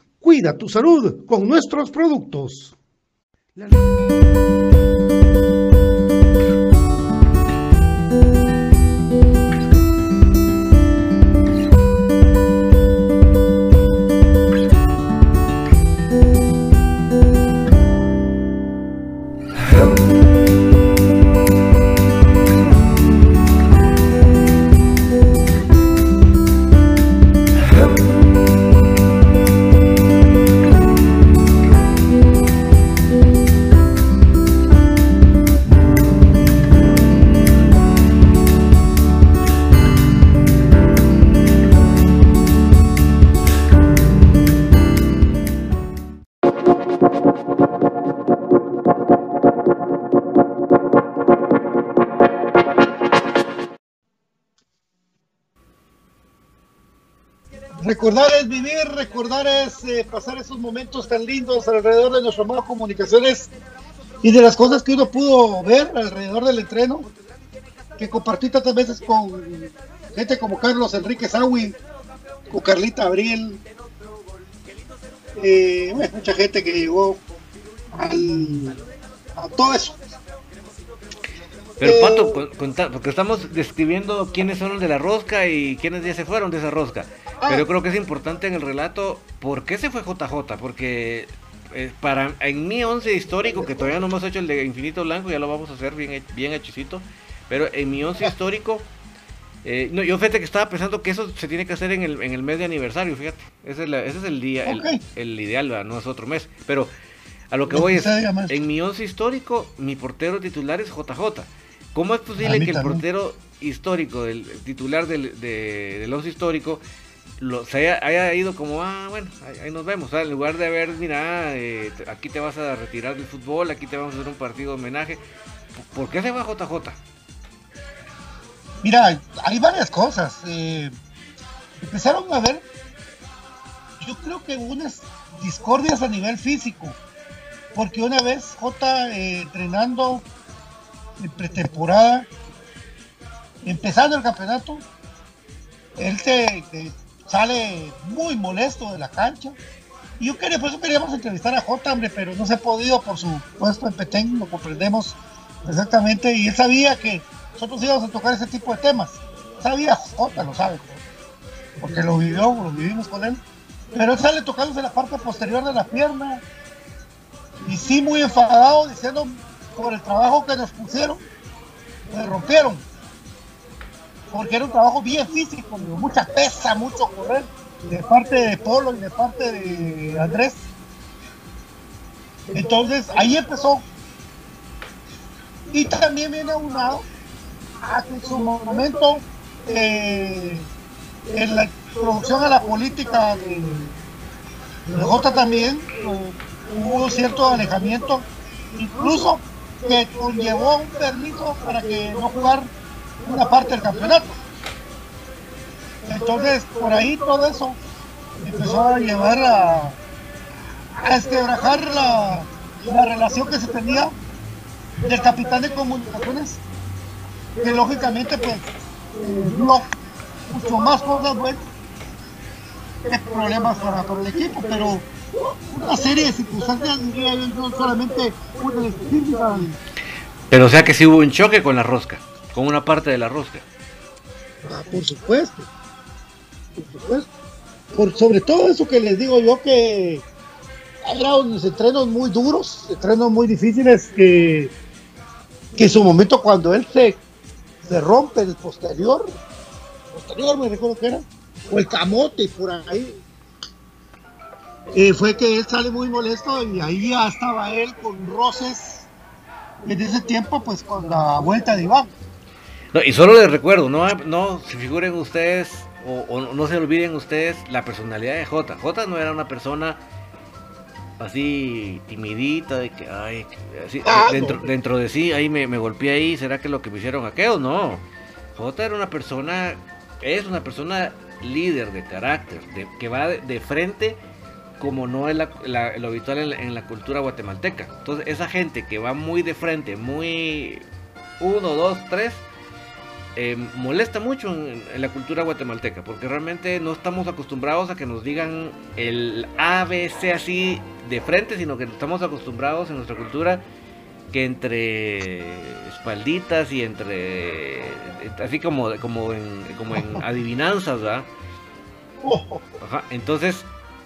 Cuida tu salud con nuestros productos. Pasar esos momentos tan lindos alrededor de nuestro modo comunicaciones y de las cosas que uno pudo ver alrededor del entreno, que compartí tantas veces con gente como Carlos Enrique Sawi, con Carlita Abril, eh, mucha gente que llegó al, a todo eso. Pero Pato, eh, porque estamos describiendo quiénes son los de la rosca y quiénes ya se fueron de esa rosca. Ah. Pero creo que es importante en el relato por qué se fue JJ, porque eh, para en mi once histórico, que todavía no hemos hecho el de Infinito Blanco, ya lo vamos a hacer bien, bien hechicito, pero en mi once histórico, eh, no, yo fíjate que estaba pensando que eso se tiene que hacer en el, en el mes de aniversario, fíjate, ese es, ese es el día, el, ideal, no es otro mes, pero a lo que voy es, en mi once histórico, mi portero titular es JJ. ¿Cómo es posible que el portero histórico, el titular del, del once histórico, lo, se haya, ido como, ah, bueno, ahí, nos vemos. en lugar de haber, mira, eh, aquí te vas a retirar del fútbol, aquí te vamos a hacer un partido de homenaje. ¿Por qué se va JJ? Mira, hay varias cosas. Eh, empezaron a ver, yo creo que unas discordias a nivel físico, porque una vez J eh, entrenando pretemporada, empezando el campeonato, él se, sale muy molesto de la cancha. Y yo quería, por eso queríamos entrevistar a J, hombre, pero no se ha podido por su puesto en Petén, lo comprendemos exactamente. Y él sabía que nosotros íbamos a tocar ese tipo de temas. Sabía, J lo sabe, porque lo vivió, lo vivimos con él. Pero él sale tocándose la parte posterior de la pierna. Y sí, muy enfadado, diciendo por el trabajo que nos pusieron, me rompieron. Porque era un trabajo bien físico, mucha pesa, mucho correr, de parte de Polo y de parte de Andrés. Entonces ahí empezó. Y también viene a un lado a que en su momento eh, en la introducción a la política de, de J también eh, hubo cierto alejamiento, incluso que conllevó un permiso para que no jugar una parte del campeonato. Entonces, por ahí todo eso empezó a llevar a, a esquebrajar la, la relación que se tenía del capitán de comunicaciones, que lógicamente pues no mucho más cosas buenas que problemas para, para el equipo, pero una serie de circunstancias, no solamente una específica. Pero o sea que sí hubo un choque con la rosca, con una parte de la rosca. Ah, por supuesto, por supuesto. Por sobre todo eso que les digo yo que eran unos entrenos muy duros, entrenos muy difíciles que, que en su momento cuando él se, se rompe el posterior, posterior me recuerdo que era, o el camote por ahí, eh, fue que él sale muy molesto y ahí ya estaba él con roces en ese tiempo pues con la vuelta de Iván. No, y solo les recuerdo, no, no se figuren ustedes o, no se olviden ustedes la personalidad de J. J no era una persona así timidita de que ay así, ah, dentro, dentro de sí ahí me, me golpeé ahí será que lo que me hicieron aquello no J era una persona es una persona líder de carácter de, que va de frente como no es lo habitual en la, cultura guatemalteca. Entonces esa gente que va muy de frente, muy uno, dos, tres, eh, molesta mucho en, la cultura guatemalteca, porque realmente no estamos acostumbrados a que nos digan el ABC así de frente, sino que estamos acostumbrados en nuestra cultura que entre espalditas y entre así como como en, como en adivinanzas, ¿verdad? Ajá, entonces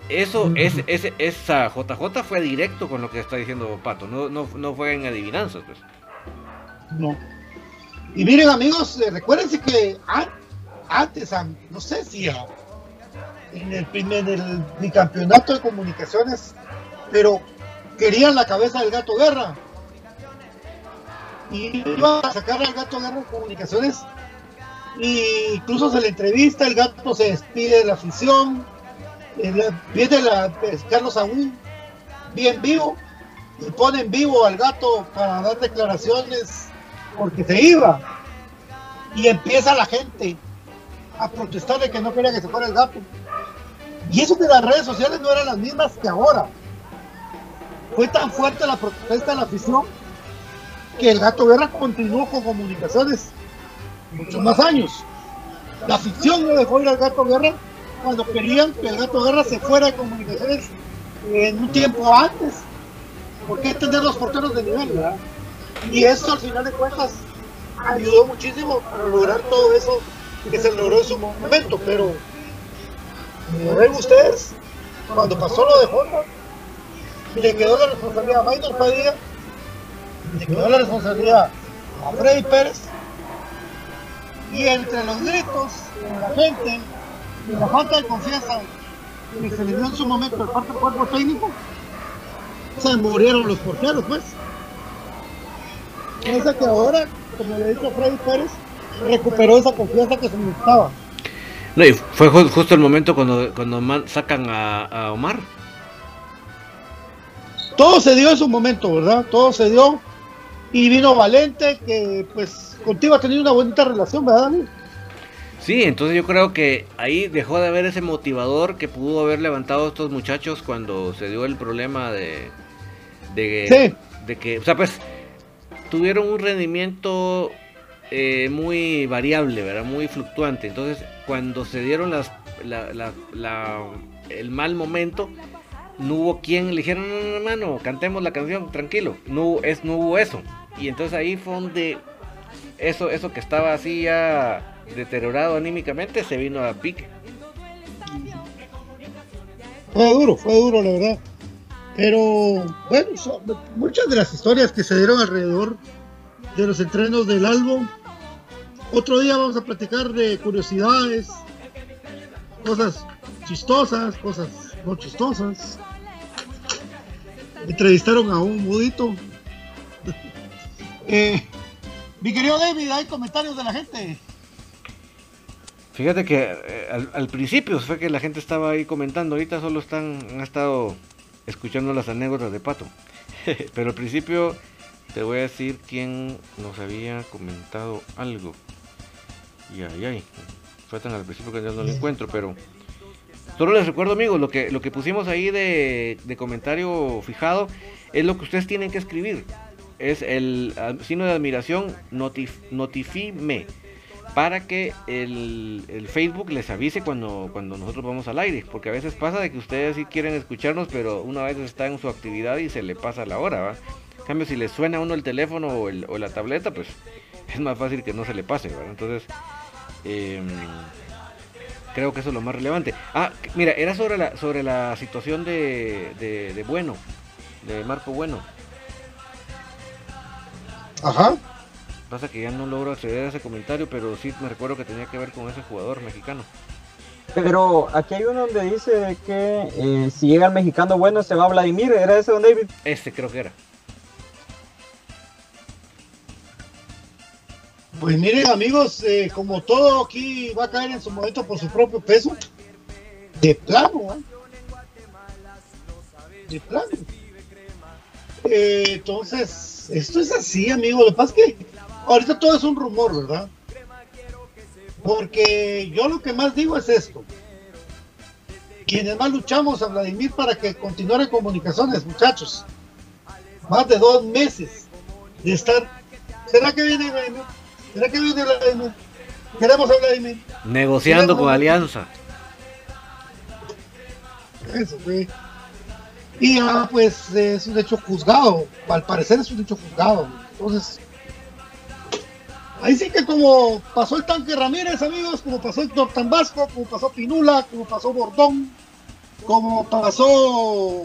eso, es, ese, esa JJ fue directo con lo que está diciendo Pato, no, no, no fue en adivinanzas, pues. No. Y miren amigos, eh, recuérdense que antes, no sé si en el primer el bicampeonato de comunicaciones, pero querían la cabeza del gato guerra. Y iba a sacar al gato guerra de comunicaciones. Y incluso se le entrevista, el gato se despide de la afición viene la, Carlos Saúl bien vivo y pone en vivo al gato para dar declaraciones porque se iba. Y empieza la gente a protestar de que no quería que se fuera el gato. Y eso que las redes sociales no eran las mismas que ahora. Fue tan fuerte la protesta de la afición que el gato guerra continuó con comunicaciones muchos más años. La afición no dejó ir al gato guerra cuando querían que el gato guerra se fuera de comunicaciones en un tiempo antes. ¿Por qué tener los porteros de nivel? Y eso al final de cuentas ayudó muchísimo para lograr todo eso que se logró en su momento. Pero, ven ustedes, cuando pasó lo de Honda, le quedó la responsabilidad a Maynard Padilla, le quedó la responsabilidad a Freddy Pérez, y entre los gritos la gente, la falta de confianza que se le dio en su momento al parte del cuerpo técnico, se murieron los porteros, pues. Piensa que ahora, como le a Freddy Pérez, recuperó esa confianza que se necesitaba. No, y fue justo el momento cuando, cuando sacan a, a, Omar. Todo se dio en su momento, ¿verdad? Todo se dio Y vino Valente, que pues contigo ha tenido una bonita relación, ¿verdad? Sí, entonces yo creo que ahí dejó de haber ese motivador que pudo haber levantado a estos muchachos cuando se dio el problema de, de, de que, o sea, pues tuvieron un rendimiento eh, muy variable, ¿verdad? Muy fluctuante. Entonces, cuando se dieron las, el mal momento, no hubo quien le dijeron, no, no, hermano, cantemos la canción, tranquilo. No, es, no hubo eso. Y entonces ahí fue donde eso, eso que estaba así ya deteriorado anímicamente se vino a pique. Fue duro, fue duro, la verdad. Pero bueno, muchas de las historias que se dieron alrededor de los entrenos del álbum. Otro día vamos a platicar de curiosidades, cosas chistosas, cosas no chistosas. Entrevistaron a un mudito. eh, mi querido David, hay comentarios de la gente. Fíjate que eh, al, principio fue que la gente estaba ahí comentando, ahorita solo están, han estado escuchando las anécdotas de Pato. Pero al principio te voy a decir quién nos había comentado algo. Y ay, ay, fue tan al principio que ya no lo encuentro, pero solo les recuerdo amigos, lo que, lo que pusimos ahí de, comentario fijado es lo que ustedes tienen que escribir. Es el signo de admiración notif, notifime para que el, Facebook les avise cuando, cuando nosotros vamos al aire. Porque a veces pasa de que ustedes sí quieren escucharnos, pero una vez está en su actividad y se le pasa la hora, ¿va? En cambio, si le suena a uno el teléfono o, el, o, la tableta, pues es más fácil que no se le pase, ¿verdad? Entonces, em, creo que eso es lo más relevante. Ah, mira, era sobre la, sobre la situación de, de, de Bueno, de Marco Bueno. Ajá. Pasa que ya no logro acceder a ese comentario, pero sí me recuerdo que tenía que ver con ese jugador mexicano. Pero aquí hay uno donde dice que eh, si llega el mexicano bueno se va a Vladimir. ¿Era ese don David? Este creo que era. Pues miren amigos, eh, como todo aquí va a caer en su momento por su propio peso, de plano, ¿eh? de plano. Eh, entonces, esto es así, amigos. Lo que pasa es que ahorita todo es un rumor, ¿verdad? Porque yo lo que más digo es esto. Quienes más luchamos a Vladimir para que continúe comunicaciones, muchachos. Más de dos meses de estar. ¿Será que viene Vladimir? ¿Será que viene Vladimir? Queremos a Vladimir. Negociando con Alianza. Eso, güey. Y ya, pues es un hecho juzgado. Al parecer es un hecho juzgado. Entonces, Ahí sí que como pasó el tanque Ramírez, amigos, como pasó el Tan Vasco, como pasó Pinula, como pasó Bordón, como pasó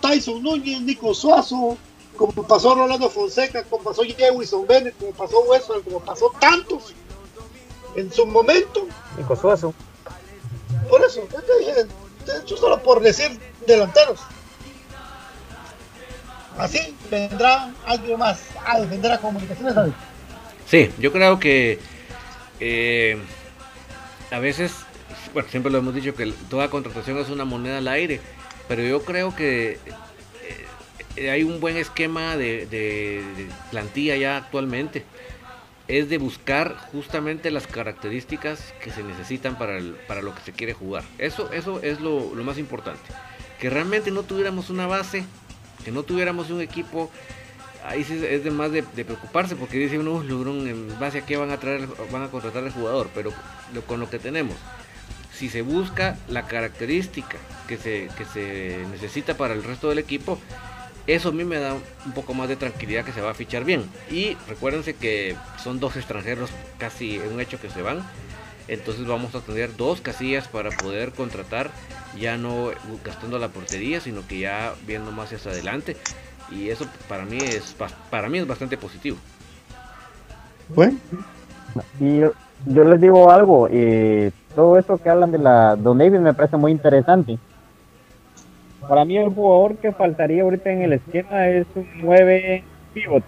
Tyson Núñez, Nico Suazo, como pasó Rolando Fonseca, como pasó Jewison Bennett, como pasó Westphal, como pasó tantos en su momento. Nico Suazo. Por eso, de hecho solo por decir delanteros. Así vendrá alguien más a defender a comunicaciones. Sí, yo creo que eh, a veces, bueno, siempre lo hemos dicho que toda contratación es una moneda al aire, pero yo creo que eh, hay un buen esquema de, plantilla ya actualmente. Es de buscar justamente las características que se necesitan para, para lo que se quiere jugar. Eso, eso es lo más importante. Que realmente no tuviéramos una base, que no tuviéramos un equipo ahí sí es de más de, preocuparse porque dice uno, en base a qué van a traer, van a contratar al jugador, pero con lo que tenemos, si se busca la característica que se, que se necesita para el resto del equipo, eso a mí me da un poco más de tranquilidad que se va a fichar bien. Y recuérdense que son dos extranjeros casi en un hecho que se van. Entonces vamos a tener dos casillas para poder contratar, ya no gastando la portería, sino que ya viendo más hacia adelante y eso para mí es para mí es bastante positivo. Bueno, y yo, les digo algo, eh, todo eso que hablan de la Don David me parece muy interesante. Para mí el jugador que faltaría ahorita en el esquema es un 9 pivot.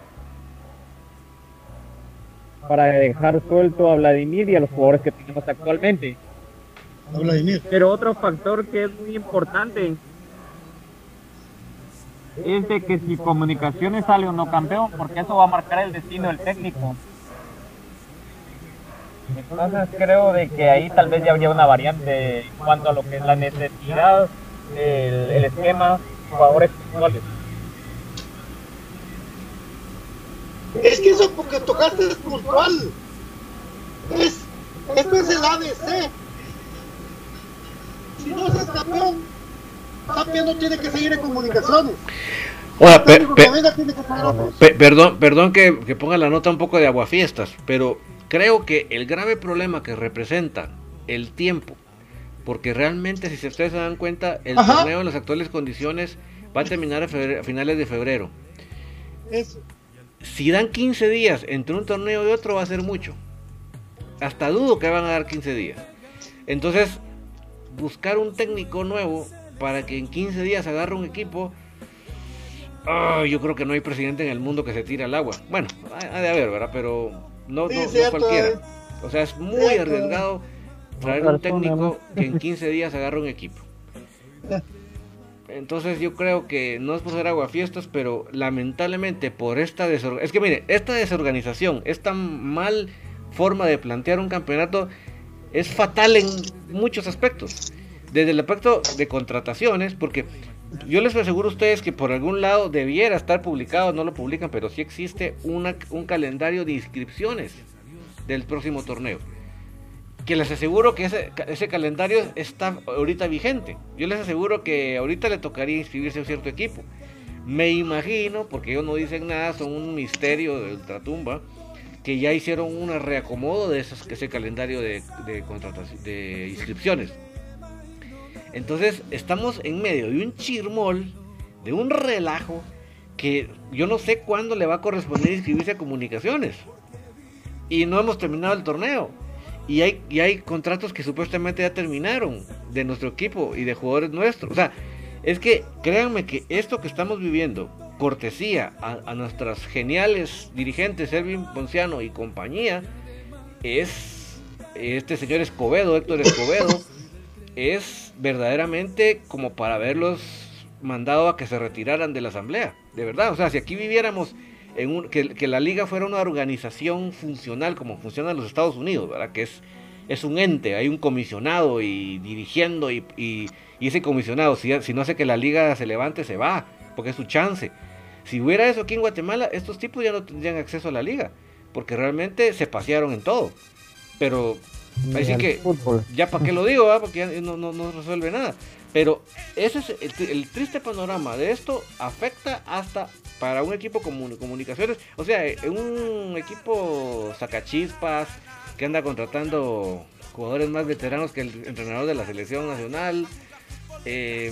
Para dejar suelto a Vladimir y a los jugadores que tenemos actualmente. Pero otro factor que es muy importante es de que si Comunicaciones sale o no campeón, porque eso va a marcar el destino del técnico. Entonces creo de que ahí tal vez ya habría una variante en cuanto a lo que es la necesidad, el, el esquema, jugadores puntuales. Es que eso porque tocaste es puntual. Es, esto es el ABC. Si no es campeón, Tapia no tiene que seguir en comunicaciones. Pe- perdón, perdón que, que ponga la nota un poco de aguafiestas, pero creo que el grave problema que representa el tiempo, porque realmente si ustedes se dan cuenta, el Ajá. torneo en las actuales condiciones va a terminar a, febrero- a finales de febrero. Eso. Si dan 15 días entre un torneo y otro va a ser mucho. Hasta dudo que van a dar 15 días. Entonces, buscar un técnico nuevo para que en 15 días agarre un equipo. ah, yo creo que no hay presidente en el mundo que se tire al agua. Bueno, ha de haber, ¿verdad? Pero no, Sí, no- cualquiera. eh. O sea, es muy Cierto. arriesgado traer un técnico que en 15 días agarre un equipo. Entonces yo creo que no es por ser aguafiestas, pero lamentablemente por esta desorganización, es que mire, esta desorganización, esta mal forma de plantear un campeonato es fatal en muchos aspectos. Desde el aspecto de contrataciones, porque yo les aseguro a ustedes que por algún lado debiera estar publicado, no lo publican, pero sí existe un calendario de inscripciones del próximo torneo que les aseguro que ese, calendario está ahorita vigente. Yo les aseguro que ahorita le tocaría inscribirse a un cierto equipo. Me imagino, porque ellos no dicen nada, son un misterio de ultratumba, que ya hicieron un reacomodo de ese calendario de, de, de inscripciones. Entonces estamos en medio de un chirmol, de un relajo, que yo no sé cuándo le va a corresponder inscribirse a comunicaciones. Y no hemos terminado el torneo. Y hay, y hay contratos que supuestamente ya terminaron de nuestro equipo y de jugadores nuestros. O sea, es que créanme que esto que estamos viviendo, cortesía a, nuestras geniales dirigentes, Erwin Ponciano y compañía, es este señor Escobedo, Héctor Escobedo, es verdaderamente como para haberlos mandado a que se retiraran de la asamblea. De verdad, o sea, si aquí viviéramos en un, que, la liga fuera una organización funcional como funciona en los Estados Unidos, ¿verdad? Que es, es un ente, hay un comisionado y dirigiendo y, y- y ese comisionado, si, si no hace que la liga se levante, se va, porque es su chance. Si hubiera eso aquí en Guatemala, estos tipos ya no tendrían acceso a la liga, porque realmente se pasearon en todo. Pero, así que, fútbol. ya para qué lo digo, porque ya no, no, no resuelve nada. Pero ese es el, tri- el triste panorama de esto afecta hasta para un equipo como comunicaciones, o sea, eh, un equipo sacachispas que anda contratando jugadores más veteranos que el entrenador de la selección nacional. eh,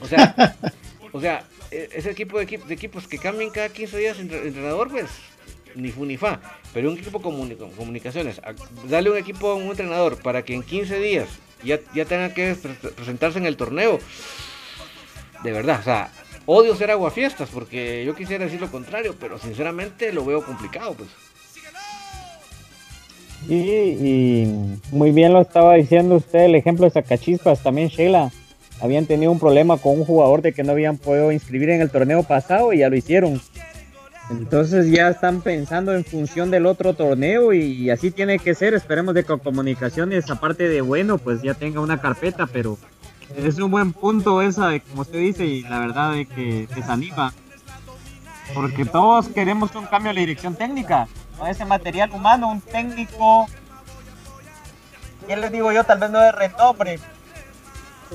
o sea, o sea, e- ese equipo de, equi- de equipos que cambian cada 15 días entre- entrenador, pues ni fu ni fa. Pero un equipo con comunicaciones, dale un equipo a un entrenador para que en 15 días ya, ya tenga que pre- presentarse en el torneo. De verdad, o sea, odio ser aguafiestas porque yo quisiera decir lo contrario, pero sinceramente lo veo complicado, pues. Sí, y muy bien lo estaba diciendo usted, el ejemplo de Sacachispas, también Sheila. Habían tenido un problema con un jugador de que no habían podido inscribir en el torneo pasado y ya lo hicieron. Entonces ya están pensando en función del otro torneo y así tiene que ser. Esperemos de que comunicaciones, aparte de bueno, pues ya tenga una carpeta, pero es un buen punto esa de como usted dice y la verdad de que desanima. Porque todos queremos un cambio en la dirección técnica, con ese material humano, un técnico, ¿qué les digo yo? Tal vez no de renombre,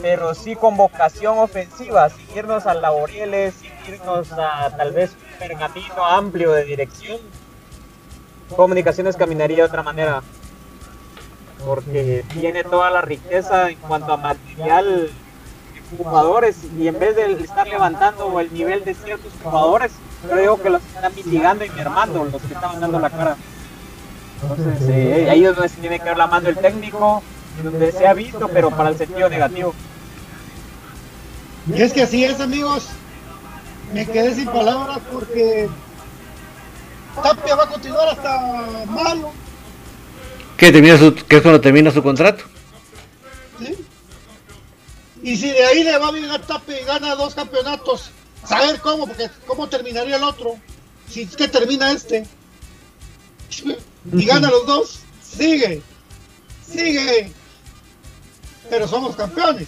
pero sí con vocación ofensiva, seguirnos a Laureles, seguirnos a tal vez un pergamino amplio de dirección. Comunicaciones caminaría de otra manera, porque tiene toda la riqueza en cuanto a material de jugadores y en vez de estar levantando el nivel de ciertos jugadores, creo que los están mitigando y mermando los que estaban dando la cara. Entonces, eh, ahí es donde se tiene que ver la mano el técnico, donde se ha visto, pero para el sentido negativo. Y es que así es, amigos. Me quedé sin palabras porque Tapia va a continuar hasta mayo. Que, termina su, que es cuando termina su contrato. ¿sí? Y si de ahí le va bien a Tapia y gana dos campeonatos saber cómo, porque cómo terminaría el otro. Si es que termina este. Y gana los dos, sigue. Sigue. Pero somos campeones.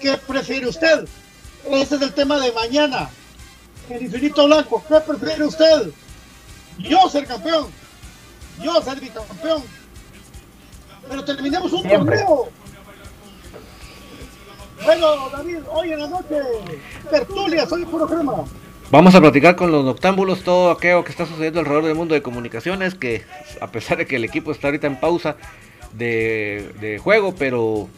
¿Qué prefiere usted? Ese es el tema de mañana. El infinito blanco. ¿Qué prefiere usted? Yo ser campeón. Yo ser bicampeón. Pero terminemos un Siempre. torneo. Bueno, David, hoy en la noche, tertulia, soy puro crema. Vamos a platicar con los noctámbulos todo aquello que está sucediendo alrededor del mundo de comunicaciones, que a pesar de que el equipo está ahorita en pausa de, de juego, pero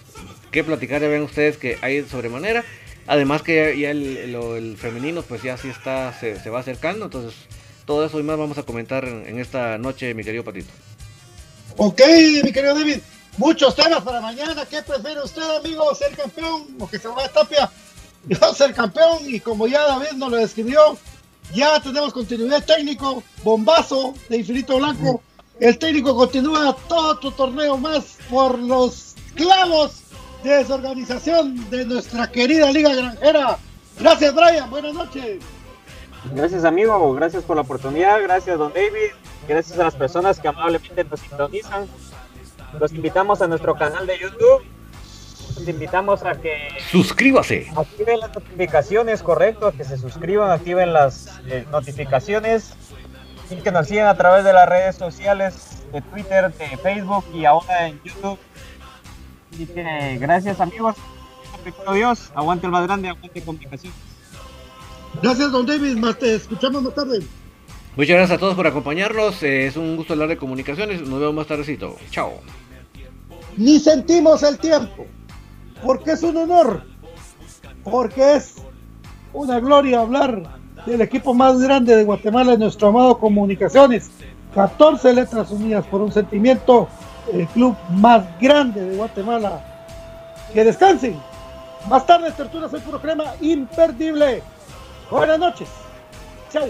qué platicar ya ven ustedes que hay sobremanera. Además que ya, el, el femenino pues ya sí está, se, va acercando, entonces todo eso y más vamos a comentar en, esta noche, mi querido Patito. Ok, mi querido David, muchos temas para mañana. ¿Qué prefiere usted, amigo? ¿Ser campeón o que se vaya a Tapia? Yo ser campeón y como ya David nos lo describió, ya tenemos continuidad técnico, bombazo de Infinito Blanco. El técnico continúa todo tu torneo más por los clavos desorganización de nuestra querida Liga Granjera. Gracias, Brian. Buenas noches. Gracias amigo, gracias por la oportunidad, gracias don David, gracias a las personas que amablemente nos sintonizan. Los invitamos a nuestro canal de YouTube. Los invitamos a que Suscríbase. activen las notificaciones, correcto, que se suscriban, activen las eh, notificaciones y que nos sigan a través de las redes sociales de Twitter, de Facebook y ahora en YouTube. Así que gracias amigos. Dios, aguante el más grande, aguante comunicación. Gracias, don David. Más te escuchamos más tarde. Muchas gracias a todos por acompañarnos, eh, es un gusto hablar de comunicaciones, nos vemos más tardecito. Chao. ni sentimos el tiempo, porque es un honor, porque es una gloria hablar del equipo más grande de Guatemala, nuestro amado Comunicaciones. 14 letras unidas por un sentimiento, el club más grande de Guatemala. Que descansen. Más tarde, Tertulia Soy Puro Crema, imperdible. Buenas noches. Chao.